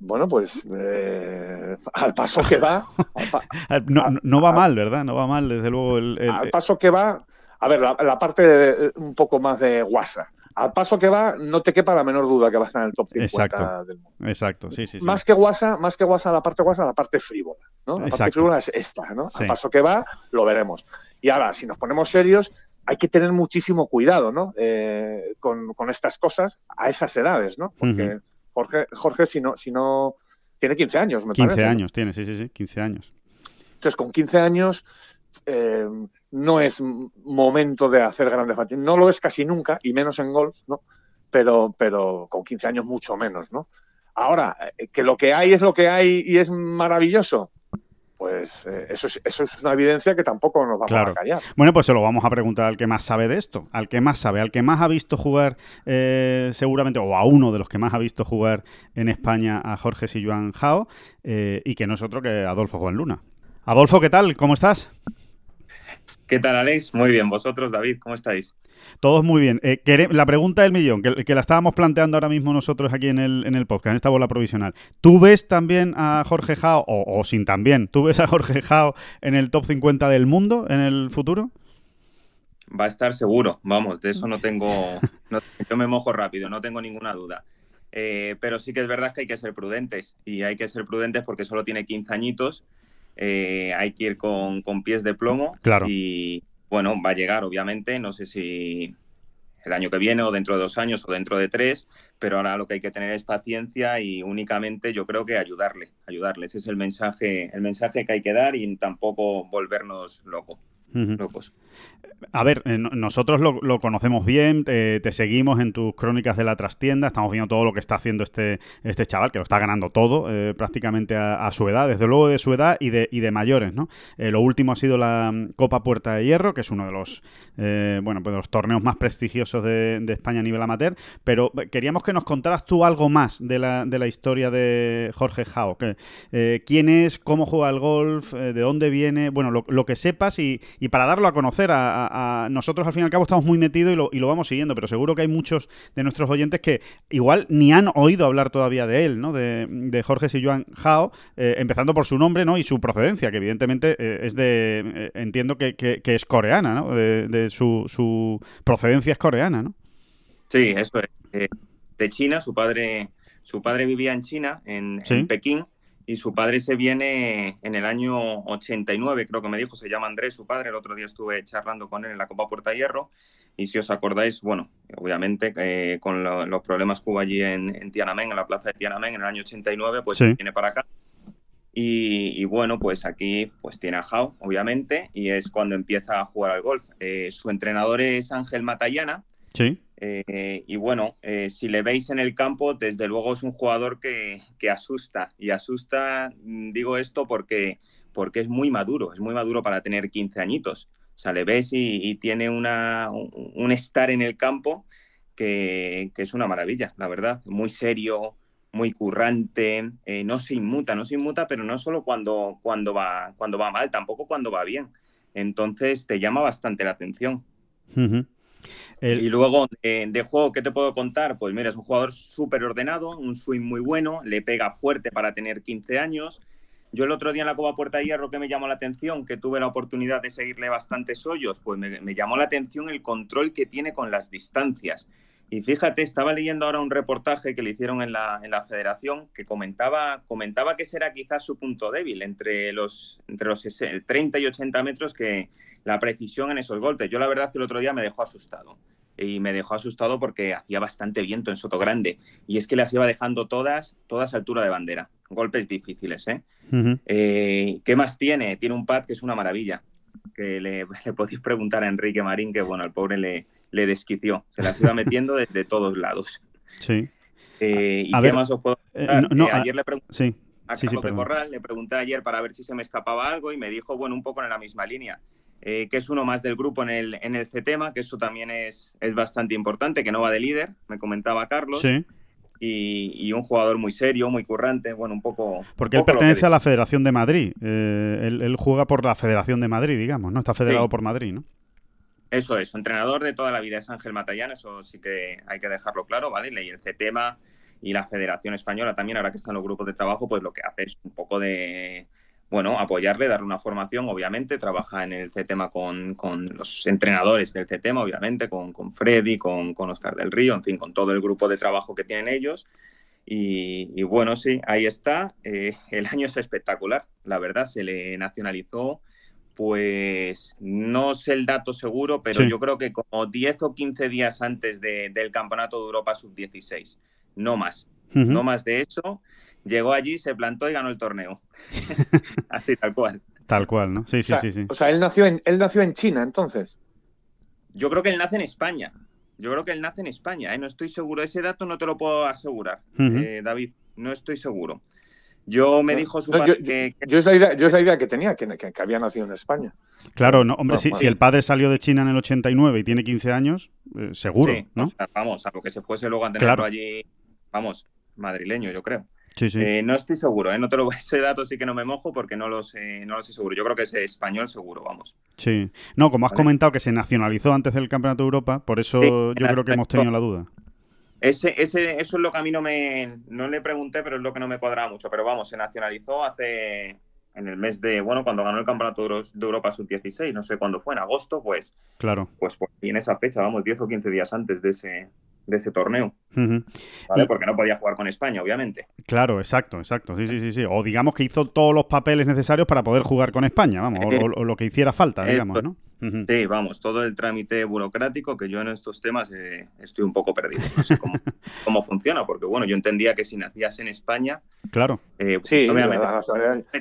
Speaker 3: Bueno, pues eh, al paso que va.
Speaker 1: Pa no, no, va mal, ¿verdad? No va mal, desde luego. El, el,
Speaker 3: al paso que va. A ver, la, la parte de, un poco más de WhatsApp. Al paso que va, no te quepa la menor duda que va a estar en el top 50
Speaker 1: exacto,
Speaker 3: del mundo.
Speaker 1: Exacto, sí, sí, sí.
Speaker 3: Más que WhatsApp, más que WhatsApp, la parte WhatsApp, la parte frívola. ¿no? La
Speaker 1: exacto.
Speaker 3: parte frívola es esta, ¿no? Sí. Al paso que va, lo veremos. Y ahora, si nos ponemos serios, hay que tener muchísimo cuidado, ¿no? Eh, con, con, estas cosas a esas edades, ¿no? Porque uh -huh. Jorge, Jorge, si no, si no tiene 15 años, me
Speaker 1: 15
Speaker 3: parece.
Speaker 1: años ¿no? tiene, sí, sí, sí, 15 años.
Speaker 3: Entonces, con 15 años eh, no es momento de hacer grandes batidas. No lo es casi nunca, y menos en golf, ¿no? Pero, pero con 15 años mucho menos, ¿no? Ahora, eh, que lo que hay es lo que hay y es maravilloso, pues eh, eso, es, eso es una evidencia que tampoco nos vamos
Speaker 1: claro.
Speaker 3: a callar.
Speaker 1: Bueno, pues se lo vamos a preguntar al que más sabe de esto, al que más sabe, al que más ha visto jugar eh, seguramente, o a uno de los que más ha visto jugar en España a Jorge Silluán Jao, eh, y que no es otro que Adolfo Juan Luna. Adolfo, ¿qué tal? ¿Cómo estás?
Speaker 4: ¿Qué tal, Alex? Muy bien. ¿Vosotros, David? ¿Cómo estáis?
Speaker 1: Todos muy bien. Eh, la pregunta del millón, que, que, la estábamos planteando ahora mismo nosotros aquí en el, en el podcast, en esta bola provisional. ¿Tú ves también a Jorge Jao, o, o, sin también, tú ves a Jorge Jao en el top 50 del mundo en el futuro?
Speaker 4: Va a estar seguro, vamos, de eso no tengo, no, yo me mojo rápido, no tengo ninguna duda. Eh, pero sí que es verdad que hay que ser prudentes, y hay que ser prudentes porque solo tiene 15 añitos, eh, hay que ir con, con pies de plomo,
Speaker 1: claro.
Speaker 4: y, bueno, va a llegar, obviamente, no sé si el año que viene o dentro de dos años o dentro de tres, pero ahora lo que hay que tener es paciencia y únicamente yo creo que ayudarle, ayudarle. Ese es el mensaje, el mensaje que hay que dar y tampoco volvernos loco, uh -huh. locos.
Speaker 1: A ver, eh, nosotros lo, conocemos bien, te, te, seguimos en tus crónicas de la trastienda, estamos viendo todo lo que está haciendo este, este chaval, que lo está ganando todo eh, prácticamente a, su edad, desde luego de su edad y de, y de mayores, ¿no? Eh, lo último ha sido la mm, Copa Puerta de Hierro, que es uno de los, eh, bueno, pues los torneos más prestigiosos de, España a nivel amateur, pero queríamos que nos contaras tú algo más de la, de la historia de Jorge Jao, que, eh, quién es, cómo juega el golf, de dónde viene, bueno, lo, lo que sepas y, y, para darlo a conocer a, a a, nosotros al fin y al cabo estamos muy metidos y lo, y lo, vamos siguiendo, pero seguro que hay muchos de nuestros oyentes que igual ni han oído hablar todavía de él, ¿no? De, de Jorge Silluán Jao, eh, empezando por su nombre, ¿no? Y su procedencia, que evidentemente eh, es de, eh, entiendo que, que, que, es coreana, ¿no? De, de su, su, procedencia es coreana, ¿no?
Speaker 4: Sí, eso es. Eh, de China, su padre, su padre vivía en China, en, ¿Sí? en Pekín, y su padre se viene en el año 89, creo que me dijo, se llama Andrés, su padre, el otro día estuve charlando con él en la Copa Puerta Hierro, y si os acordáis, bueno, obviamente eh, con lo, los problemas que hubo allí en, en, Tiananmen, en la plaza de Tiananmen, en el año 89, pues sí. viene para acá. Y, y, bueno, pues aquí pues tiene a Jao, obviamente, y es cuando empieza a jugar al golf. Eh, su entrenador es Ángel Matallana.
Speaker 1: Sí.
Speaker 4: Eh, y bueno, eh, si le veis en el campo, desde luego es un jugador que, que, asusta. Y asusta, mm, digo esto porque, porque es muy maduro, es muy maduro para tener 15 añitos. O sea, le ves y, tiene una, un, estar en el campo que, es una maravilla, la verdad. Muy serio, muy currante, eh, no se inmuta, no se inmuta, pero no solo cuando, cuando, va, cuando va mal, tampoco cuando va bien. Entonces te llama bastante la atención. Y luego de, juego, ¿qué te puedo contar? Pues mira, es un jugador súper ordenado, un swing muy bueno, le pega fuerte para tener 15 años. Yo el otro día en la Copa Puerta de Hierro que me llamó la atención, que tuve la oportunidad de seguirle bastantes hoyos, pues me, llamó la atención el control que tiene con las distancias. Y fíjate, estaba leyendo ahora un reportaje que le hicieron en la, federación que comentaba, comentaba que ese era quizás su punto débil, entre los, entre los 30 y 80 metros, que la precisión en esos golpes. Yo la verdad que el otro día me dejó asustado y me dejó asustado porque hacía bastante viento en Soto Grande y es que las iba dejando todas, todas a altura de bandera. Golpes difíciles, ¿eh? ¿eh? qué más tiene? Tiene un pad que es una maravilla, que le, podéis preguntar a Enrique Marín, que bueno, al pobre le, le desquició, se las iba metiendo desde todos lados.
Speaker 1: Sí.
Speaker 4: Eh, ¿Y qué más os puedo eh, contar? ayer le pregunté sí. a Carlos de Corral, le pregunté ayer para ver si se me escapaba algo y me dijo, bueno, un poco en la misma línea eh, que es uno más del grupo en el, en el CTEMA, que eso también es, es bastante importante, que no va de líder, me comentaba Carlos.
Speaker 1: Sí.
Speaker 4: Y, un jugador muy serio, muy currante, bueno, un poco...
Speaker 1: Porque él pertenece a la Federación de Madrid, eh, él, juega por la Federación de Madrid, digamos, ¿no? Está federado por Madrid, ¿no?
Speaker 4: Eso es, entrenador de toda la vida es Ángel Matallán, eso sí que hay que dejarlo claro, ¿vale? Y el CTEMA y la Federación Española también, ahora que están los grupos de trabajo, pues lo que hace es un poco de bueno, apoyarle, darle una formación, obviamente, trabaja en el CTEMA con, con los entrenadores del CTEMA, obviamente, con, con Freddy, con, con, Oscar del Río, en fin, con todo el grupo de trabajo que tienen ellos. Y, bueno, sí, ahí está. Eh, el año es espectacular, la verdad, se le nacionalizó, pues no sé el dato seguro, pero yo creo que como 10 o 15 días antes del Campeonato de Europa Sub-16, no más, no más de eso llegó allí, se plantó y ganó el torneo. Así, tal cual.
Speaker 1: Tal cual, ¿no? Sí, sí, sí, sí.
Speaker 3: O sea, él nació, en, él nació en China, entonces.
Speaker 4: Yo creo que él nace en España. Yo creo que él nace en España. ¿eh? No estoy seguro. Ese dato no te lo puedo asegurar, eh, David. No estoy seguro. Yo me dijo su padre que,
Speaker 3: Yo es, la idea, que tenía, que, había nacido en España.
Speaker 1: Claro, no, hombre, si, el padre salió de China en el 89 y tiene 15 años, eh, seguro, ¿no?
Speaker 4: vamos, a lo que se fuese luego a tenerlo allí, vamos, madrileño, yo creo. Eh, no estoy seguro, ¿eh? no te lo ese dato sí que no me mojo porque no lo sé, no lo sé seguro. Yo creo que es español seguro, vamos.
Speaker 1: Sí. No, como has comentado que se nacionalizó antes del Campeonato de Europa, por eso yo creo que hemos tenido la duda.
Speaker 4: Ese, ese, eso es lo que a mí no me no le pregunté, pero es lo que no me cuadraba mucho. Pero vamos, se nacionalizó hace en el mes de, bueno, cuando ganó el Campeonato de Europa Sub-16, no sé cuándo fue, en agosto, pues.
Speaker 1: Claro.
Speaker 4: Pues, pues y en esa fecha, vamos, 10 o 15 días antes de ese, de ese torneo. ¿vale? Porque no podía jugar con España, obviamente.
Speaker 1: Claro, exacto, exacto. Sí, sí, sí, sí. O digamos que hizo todos los papeles necesarios para poder jugar con España, vamos, o, lo que hiciera falta, digamos, ¿no?
Speaker 4: Sí, vamos, todo el trámite burocrático que yo en estos temas eh, estoy un poco perdido. No sé cómo, funciona, porque bueno, yo entendía que si nacías en España.
Speaker 1: Claro.
Speaker 3: Eh, sí,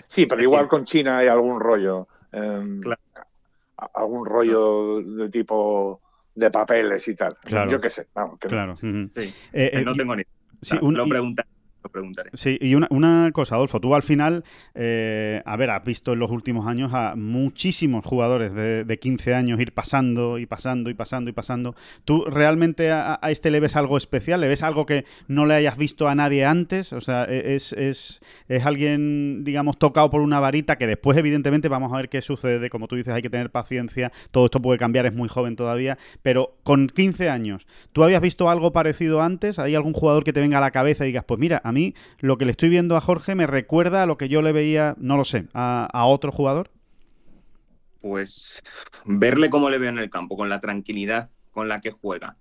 Speaker 3: sí, pero igual con China hay algún rollo. Em, algún rollo de tipo de papeles y tal. Yo qué sé, vamos.
Speaker 1: Claro.
Speaker 4: Eh, eh, no tengo ni idea. lo preguntaré preguntaré.
Speaker 1: Sí, y una, una cosa, Adolfo, tú al final, eh, a ver, has visto en los últimos años a muchísimos jugadores de, de, 15 años ir pasando y pasando y pasando y pasando. ¿Tú realmente a, este le ves algo especial? ¿Le ves algo que no le hayas visto a nadie antes? O sea, e, es, es, es alguien, digamos, tocado por una varita que después, evidentemente, vamos a ver qué sucede. Como tú dices, hay que tener paciencia, todo esto puede cambiar, es muy joven todavía, pero con 15 años, ¿tú habías visto algo parecido antes? ¿Hay algún jugador que te venga a la cabeza y digas, pues mira, a mí lo que le estoy viendo a Jorge me recuerda a lo que yo le veía, no lo sé, a, otro jugador.
Speaker 4: Pues verle como le veo en el campo, con la tranquilidad con la que juega.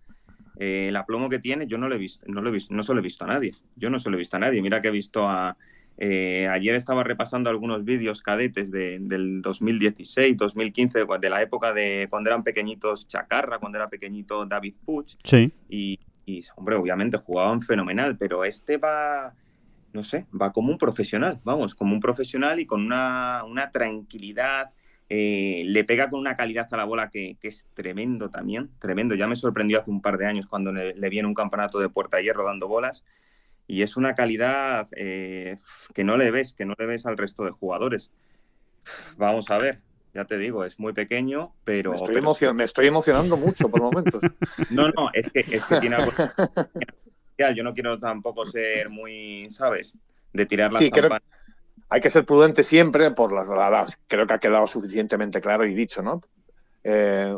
Speaker 4: Eh, el aplomo que tiene, yo no lo he visto, no lo he visto, no se lo he visto a nadie. Yo no se lo he visto a nadie. Mira que he visto a. Eh, ayer estaba repasando algunos vídeos cadetes del 2016, 2015, de la época de cuando eran pequeñitos Chacarra, cuando era pequeñito David Puch.
Speaker 1: Sí.
Speaker 4: Y, y, hombre, obviamente jugaban fenomenal, pero este va, no sé, va como un profesional, vamos, como un profesional y con una, tranquilidad, eh, le pega con una calidad a la bola que, es tremendo también, tremendo. Ya me sorprendió hace un par de años cuando le, vi en un campeonato de puerta hierro dando bolas y es una calidad eh, que no le ves, que no le ves al resto de jugadores. Vamos a ver, ya te digo, es muy pequeño, pero...
Speaker 3: Me estoy, emocionando mucho por momentos.
Speaker 4: no, no, es que, es que tiene algo... Yo no quiero tampoco ser muy, ¿sabes? De tirar las sí,
Speaker 3: hay que ser prudente siempre por la edad. Creo que ha quedado suficientemente claro y dicho, ¿no? Eh,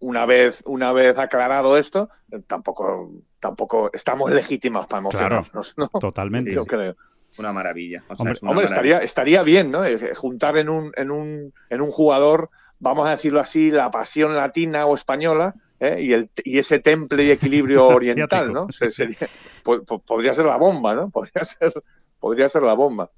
Speaker 3: una vez, una vez aclarado esto, tampoco, tampoco estamos legítimos para emocionarnos, ¿no?
Speaker 1: Totalmente.
Speaker 3: Yo creo.
Speaker 4: Una maravilla.
Speaker 3: hombre, estaría, estaría bien, ¿no? Juntar en un, en un, en un jugador, vamos a decirlo así, la pasión latina o española ¿eh? y, el, y ese temple y equilibrio oriental, ¿no? podría ser la bomba, ¿no? Podría ser, podría ser la bomba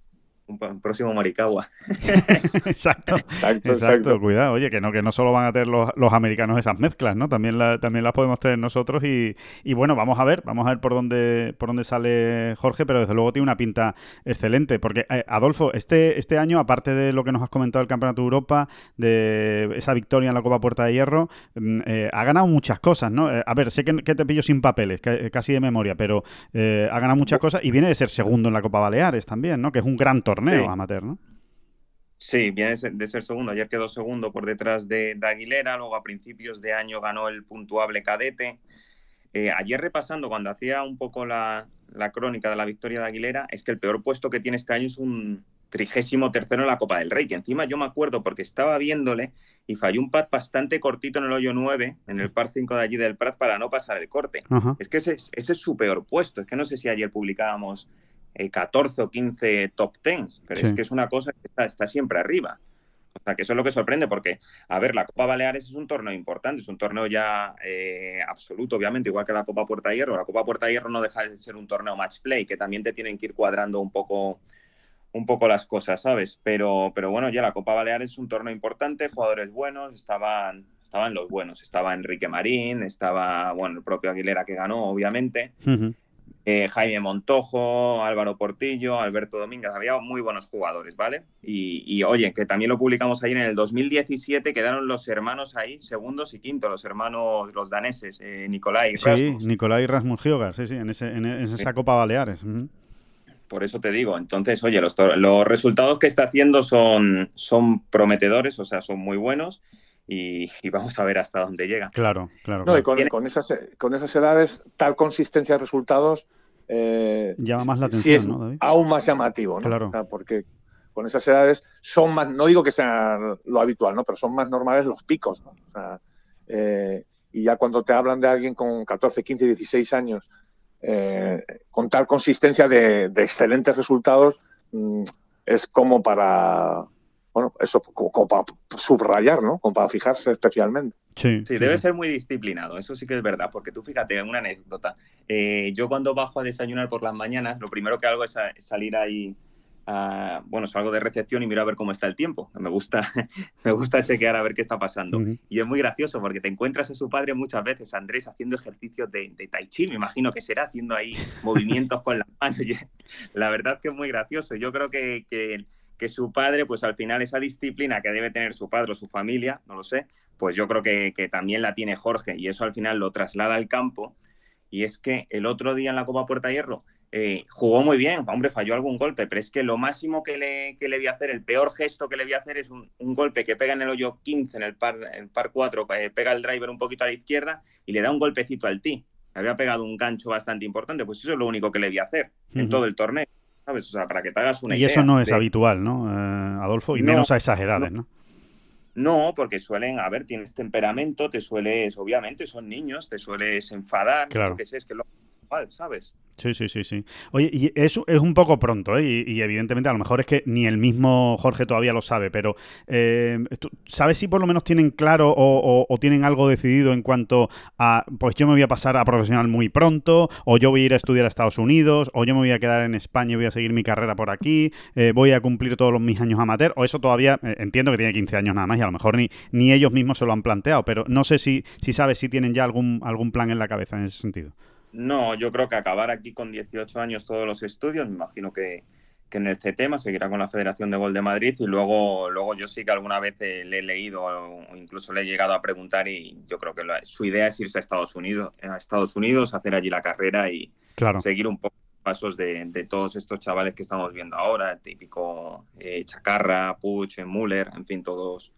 Speaker 4: un, próximo Maricagua.
Speaker 1: exacto, exacto, cuidado, oye, que no, que no solo van a tener los, los americanos esas mezclas, ¿no? También, la, también las podemos tener nosotros y, y, bueno, vamos a ver, vamos a ver por dónde, por dónde sale Jorge, pero desde luego tiene una pinta excelente, porque eh, Adolfo, este, este año, aparte de lo que nos has comentado del Campeonato de Europa, de esa victoria en la Copa Puerta de Hierro, mm, eh, ha ganado muchas cosas, ¿no? Eh, a ver, sé que, te pillo sin papeles, casi de memoria, pero ha ganado muchas cosas y viene de ser segundo en la Copa Baleares también, ¿no? Que es un gran torneo torneo amateur, ¿no?
Speaker 4: Sí, viene de ser segundo. Ayer quedó segundo por detrás de, Aguilera, luego a principios de año ganó el puntuable cadete. Eh, ayer repasando, cuando hacía un poco la, crónica de la victoria de Aguilera, es que el peor puesto que tiene este año es un trigésimo tercero en la Copa del Rey, que encima yo me acuerdo porque estaba viéndole y falló un pad bastante cortito en el hoyo 9, en el par 5 de allí del Prat, para no pasar el corte. Es que ese, ese, es su peor puesto. Es que no sé si ayer publicábamos 14 eh, o 15 top 10, pero es que es una cosa que está, siempre arriba. O sea, que eso es lo que sorprende, porque, a ver, la Copa Baleares es un torneo importante, es un torneo ya eh, absoluto, obviamente, igual que la Copa Puerta Hierro. La Copa Puerta Hierro no deja de ser un torneo match play, que también te tienen que ir cuadrando un poco, un poco las cosas, ¿sabes? Pero, pero bueno, ya la Copa Baleares es un torneo importante, jugadores buenos, estaban, estaban los buenos, estaba Enrique Marín, estaba, bueno, el propio Aguilera que ganó, obviamente. Eh, Jaime Montojo, Álvaro Portillo, Alberto Domínguez, había muy buenos jugadores, ¿vale? Y, oye, que también lo publicamos ayer en el 2017, quedaron los hermanos ahí, segundos y quintos, los hermanos, los daneses, eh, Nicolai y
Speaker 1: Rasmus. Sí, Nicolai y Rasmus Hiogar, sí, sí, en, esa Copa Baleares.
Speaker 4: Por eso te digo, entonces, oye, los, los resultados que está haciendo son, son prometedores, o sea, son muy buenos. Y, vamos a ver hasta dónde llega.
Speaker 1: Claro, claro.
Speaker 3: No, y con, esas, con esas edades, tal consistencia de resultados.
Speaker 1: Eh, Llama más la atención,
Speaker 3: es
Speaker 1: ¿no,
Speaker 3: Aún más llamativo, ¿no? Claro. porque con esas edades son más, no digo que sea lo habitual, ¿no? Pero son más normales los picos, ¿no? O sea, eh, y ya cuando te hablan de alguien con 14, 15, 16 años, eh, con tal consistencia de, excelentes resultados, mm, es como para, bueno, eso como, para subrayar, ¿no? Como para fijarse especialmente.
Speaker 4: Sí, sí, debe ser muy disciplinado, eso sí que es verdad, porque tú fíjate, una anécdota. Eh, yo cuando bajo a desayunar por las mañanas, lo primero que hago es, salir ahí, bueno, salgo de recepción y miro a ver cómo está el tiempo. Me gusta, me gusta chequear a ver qué está pasando. Y es muy gracioso porque te encuentras a su padre muchas veces, Andrés, haciendo ejercicios de, de tai chi, me imagino que será, haciendo ahí movimientos con las manos. La verdad que es muy gracioso. Yo creo que, que que su padre, pues al final esa disciplina que debe tener su padre o su familia, no lo sé, pues yo creo que, también la tiene Jorge y eso al final lo traslada al campo. Y es que el otro día en la Copa Puerta Hierro eh, jugó muy bien, hombre, falló algún golpe, pero es que lo máximo que le, que le a hacer, el peor gesto que le a hacer es un, golpe que pega en el hoyo 15, en el par, el par 4, eh, pega el driver un poquito a la izquierda y le da un golpecito al tee. Había pegado un gancho bastante importante, pues eso es lo único que le a hacer en todo el torneo. ¿Sabes? O sea, para que te hagas una
Speaker 1: y
Speaker 4: idea.
Speaker 1: Y eso no es habitual, ¿no, eh, Adolfo? Y menos a esas edades, ¿no?
Speaker 4: ¿no? porque suelen, a ver, tienes temperamento, te sueles, obviamente, son niños, te sueles enfadar, claro. que sé, es que lo ¿sabes?
Speaker 1: Sí, sí, sí, sí. Oye, y eso es un poco pronto, ¿eh? Y, evidentemente a lo mejor es que ni el mismo Jorge todavía lo sabe, pero eh, ¿sabes si por lo menos tienen claro o, tienen algo decidido en cuanto a, pues yo me voy a pasar a profesional muy pronto, o yo voy a ir a estudiar a Estados Unidos, o yo me voy a quedar en España y voy a seguir mi carrera por aquí, eh, voy a cumplir todos los mis años amateur, o eso todavía, eh, entiendo que tiene 15 años nada más y a lo mejor ni, ni ellos mismos se lo han planteado, pero no sé si, si sabes si tienen ya algún, algún plan en la cabeza en ese sentido.
Speaker 4: No, yo creo que acabar aquí con 18 años todos los estudios, me imagino que, en este tema seguirá con la Federación de Gol de Madrid y luego, luego yo sí que alguna vez le he leído o incluso le he llegado a preguntar y yo creo que su idea es irse a Estados Unidos, a Estados Unidos, hacer allí la carrera y seguir un poco pasos de, todos estos chavales que estamos viendo ahora, típico eh, Chacarra, Puch, Müller, en fin, todos,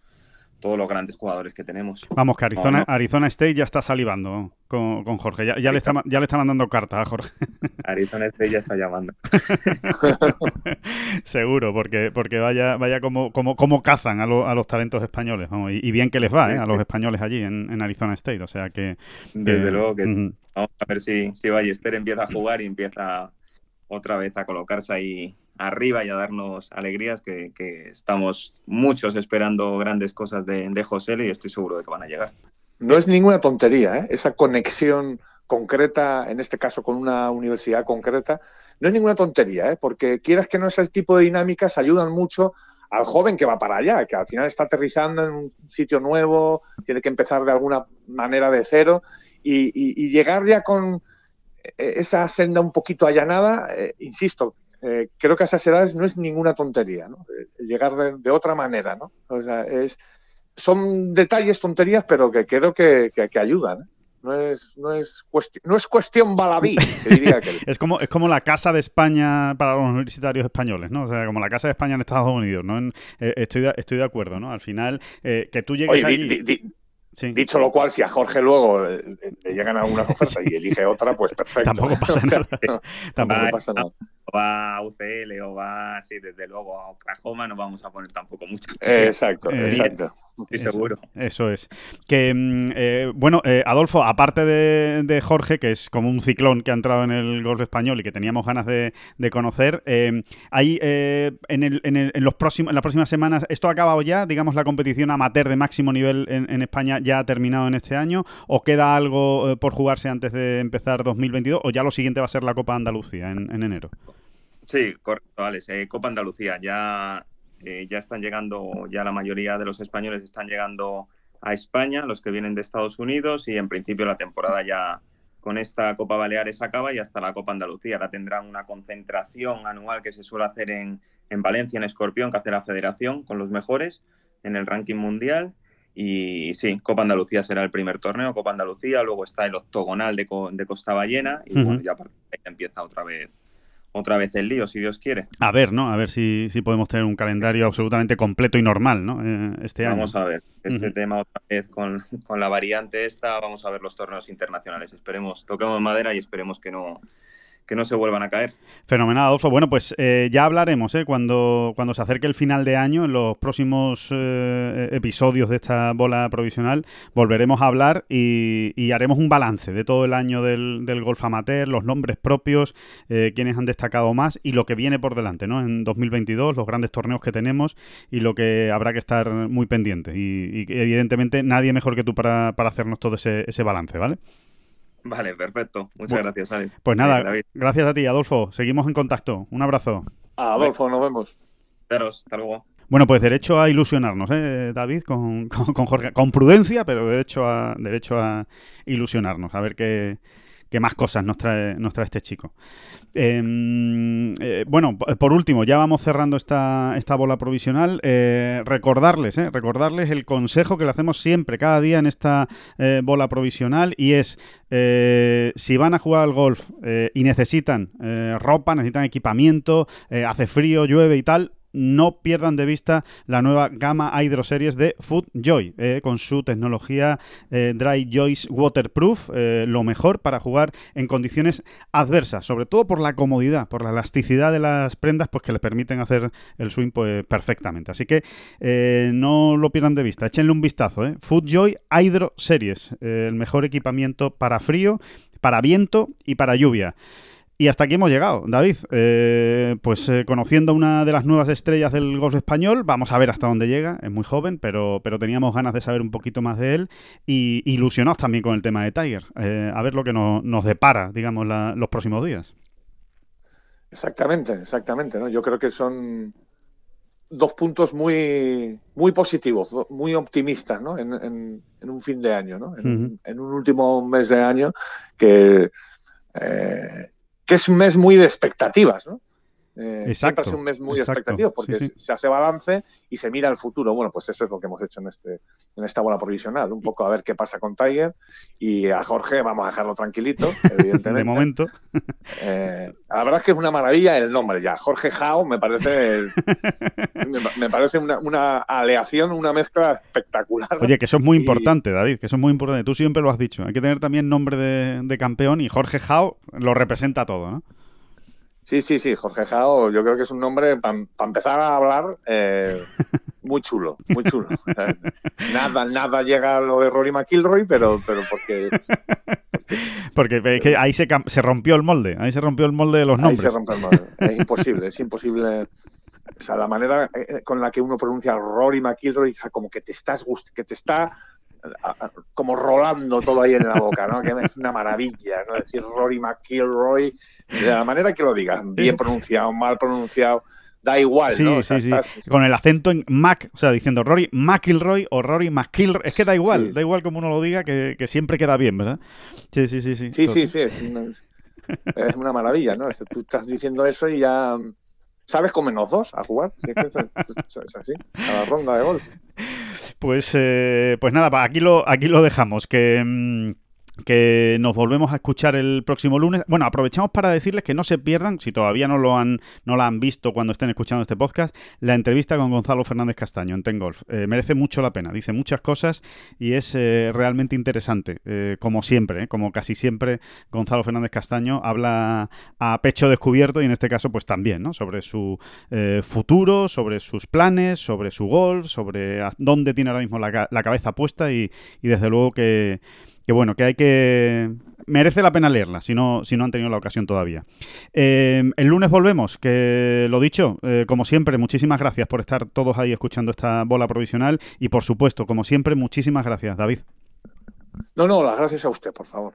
Speaker 4: todos los grandes jugadores que tenemos.
Speaker 1: Vamos, que Arizona, Arizona State ya está salivando con, Jorge. Ya, le está, ya le está mandando cartas a Jorge.
Speaker 4: Arizona State ya está llamando.
Speaker 1: Seguro, porque, porque vaya, vaya como, como, como cazan a, los talentos españoles. y, bien que les va ¿eh? a los españoles allí en, Arizona State. O sea que.
Speaker 4: Desde luego que. Vamos a ver si, si Ballester empieza a jugar y empieza otra vez a colocarse ahí arriba y a darnos alegrías que, estamos muchos esperando grandes cosas de, de José y estoy seguro de que van a llegar.
Speaker 3: No es ninguna tontería, ¿eh? esa conexión concreta, en este caso con una universidad concreta, no es ninguna tontería, ¿eh? porque quieras que no ese tipo de dinámicas ayudan mucho al joven que va para allá, que al final está aterrizando en un sitio nuevo, tiene que empezar de alguna manera de cero y, llegar ya con eh, esa senda un poquito allanada, insisto, eh, creo que a esas edades no es ninguna tontería, ¿no? Eh, llegar de, otra manera, ¿no? O sea, es, son detalles, tonterías, pero que creo que, ayudan. ¿eh? No es, no, es cuestión, no es cuestión baladí, diría que...
Speaker 1: es, como, es como la Casa de España para los universitarios españoles, ¿no? O sea, como la Casa de España en Estados Unidos, ¿no? estoy, de, estoy de acuerdo, ¿no? Al final, que tú llegues allí...
Speaker 3: Dicho lo cual, si a Jorge luego le, llegan algunas ofertas y elige otra, pues perfecto.
Speaker 1: Tampoco pasa nada.
Speaker 4: Tampoco pasa nada va a UCL o va así, desde luego a Oklahoma, no vamos a poner tampoco mucho.
Speaker 3: exacto, eh, exacto.
Speaker 4: Sí, seguro.
Speaker 1: Eso es. Que, mm, eh, bueno, eh, Adolfo, aparte de, Jorge, que es como un ciclón que ha entrado en el golf español y que teníamos ganas de, conocer, hay en, el, en, los próximos, en las próximas semanas, ¿esto ha acabado ya? Digamos, la competición amateur de máximo nivel en, España ya ha terminado en este año, o queda algo por jugarse antes de empezar 2022, o ya lo siguiente va a ser la Copa Andalucía en enero?
Speaker 4: Sí, correcto, Alex. Eh, Copa Andalucía, ya, eh, ya están llegando, ya la mayoría de los españoles están llegando a España, los que vienen de Estados Unidos, y en principio la temporada ya con esta Copa Baleares acaba y hasta la Copa Andalucía. Ahora tendrán una concentración anual que se suele hacer en, en Valencia, en Escorpión, que hace la federación con los mejores en el ranking mundial. Y sí, Copa Andalucía será el primer torneo, Copa Andalucía, luego está el octogonal de, de Costa Ballena y bueno, ya empieza otra vez otra vez el lío, si Dios quiere.
Speaker 1: A ver, ¿no? A ver si, si podemos tener un calendario absolutamente completo y normal, ¿no? Eh, este
Speaker 4: año. Vamos a ver. Este tema otra vez con, con, la variante esta, vamos a ver los torneos internacionales. Esperemos, toquemos madera y esperemos que no, que no se vuelvan a caer.
Speaker 1: Fenomenal, Adolfo. Bueno, pues eh, ya hablaremos ¿eh? cuando, cuando se acerque el final de año, en los próximos eh, episodios de esta bola provisional, volveremos a hablar y, haremos un balance de todo el año del, del golf amateur, los nombres propios, eh, quienes han destacado más y lo que viene por delante ¿no? en 2022, los grandes torneos que tenemos y lo que habrá que estar muy pendiente. Y, evidentemente nadie mejor que tú para, para hacernos todo ese, ese balance, ¿vale?
Speaker 4: Vale, perfecto. Muchas gracias, Alex.
Speaker 1: Pues nada, gracias a ti, Adolfo. Seguimos en contacto. Un abrazo.
Speaker 3: Adolfo, nos vemos.
Speaker 4: hasta luego.
Speaker 1: Bueno, pues derecho a ilusionarnos, ¿eh, David? Con, con, Jorge. Con prudencia, pero derecho a, derecho a ilusionarnos. A ver qué, qué más cosas nos trae, nos trae este chico. Em, eh, bueno, por último, ya vamos cerrando esta, esta bola provisional. Eh, recordarles, eh, recordarles el consejo que le hacemos siempre, cada día en esta bola provisional, y es si van a jugar al golf y necesitan ropa, necesitan equipamiento, hace frío, llueve y tal, no pierdan de vista la nueva gama Hydro Series de FoodJoy, eh, con su tecnología eh, Dry Joyce Waterproof, eh, lo mejor para jugar en condiciones adversas, sobre todo por la comodidad, por la elasticidad de las prendas, pues que le permiten hacer el swing pues, perfectamente. Así que no lo pierdan de vista, échenle un vistazo. FoodJoy Hydro Series, el mejor equipamiento para frío, para viento y para lluvia. Y hasta aquí hemos llegado, David. Eh, pues eh, conociendo una de las nuevas estrellas del golf español, vamos a ver hasta dónde llega. Es muy joven, pero, pero teníamos ganas de saber un poquito más de él y ilusionados también con el tema de Tiger. Eh, a ver lo que nos depara, digamos, los próximos días.
Speaker 3: Exactamente, exactamente. ¿no? Yo creo que son dos puntos muy, muy positivos, muy optimistas ¿no? en, un fin de año, ¿no? en, un último mes de año que que es un mes muy de expectativas, ¿no? Eh, siempre ha sido un mes muy expectativo porque se hace balance y se mira al futuro. Bueno, pues eso es lo que hemos hecho en, este, en esta bola provisional. Un poco a ver qué pasa con Tiger y a Jorge vamos a dejarlo tranquilito, evidentemente.
Speaker 1: de momento.
Speaker 3: Eh, la verdad es que es una maravilla el nombre ya. Jorge Jao me parece, me, parece una, aleación, una mezcla espectacular.
Speaker 1: Oye, que eso es muy importante, David, que eso es muy importante. Tú siempre lo has dicho. Hay que tener también nombre de, de campeón y Jorge Jao lo representa todo, ¿no?
Speaker 3: Sí, sí, sí, Jorge Jao, yo creo que es un nombre, para empezar a hablar, eh, muy chulo, muy chulo. nada, nada llega a lo de Rory McIlroy, pero, pero porque...
Speaker 1: Porque, ahí se, se, rompió el molde, ahí se rompió el molde de los nombres.
Speaker 3: Ahí se rompió el molde. Es imposible, es imposible. O sea, la manera eh, con la que uno pronuncia Rory McIlroy, como que te estás que te está como rolando todo ahí en la boca, ¿no? Que es una maravilla, ¿no? Decir Rory McIlroy, de la manera que lo digas, bien pronunciado, mal pronunciado, da igual,
Speaker 1: ¿no? Sí, sí, Con el acento en Mac, o sea, diciendo Rory McIlroy o Rory McIlroy, es que da igual, da igual como uno lo diga, que, siempre queda bien, ¿verdad? Sí, sí, sí, sí.
Speaker 3: Sí, sí, sí, es una, maravilla, ¿no? Tú estás diciendo eso y ya sabes con menos dos a jugar, es así, a la ronda de golf.
Speaker 1: Pues, eh, pues nada, aquí lo, aquí lo dejamos. Que. Mm, que nos volvemos a escuchar el próximo lunes. Bueno, aprovechamos para decirles que no se pierdan, si todavía no lo han, no la han visto cuando estén escuchando este podcast, la entrevista con Gonzalo Fernández Castaño en Tengolf. Eh, merece mucho la pena, dice muchas cosas y es eh, realmente interesante. Eh, como siempre, como casi siempre, Gonzalo Fernández Castaño habla a pecho descubierto y en este caso, pues también, ¿no? Sobre su futuro, sobre sus planes, sobre su golf, sobre dónde tiene ahora mismo la, la cabeza puesta y, y desde luego que que bueno, que hay que... Merece la pena leerla, si no, si no han tenido la ocasión todavía. Eh, el lunes volvemos, que lo dicho, eh, como siempre, muchísimas gracias por estar todos ahí escuchando esta bola provisional y por supuesto, como siempre, muchísimas gracias, David.
Speaker 3: No, no, las gracias a usted, por favor.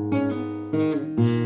Speaker 2: Música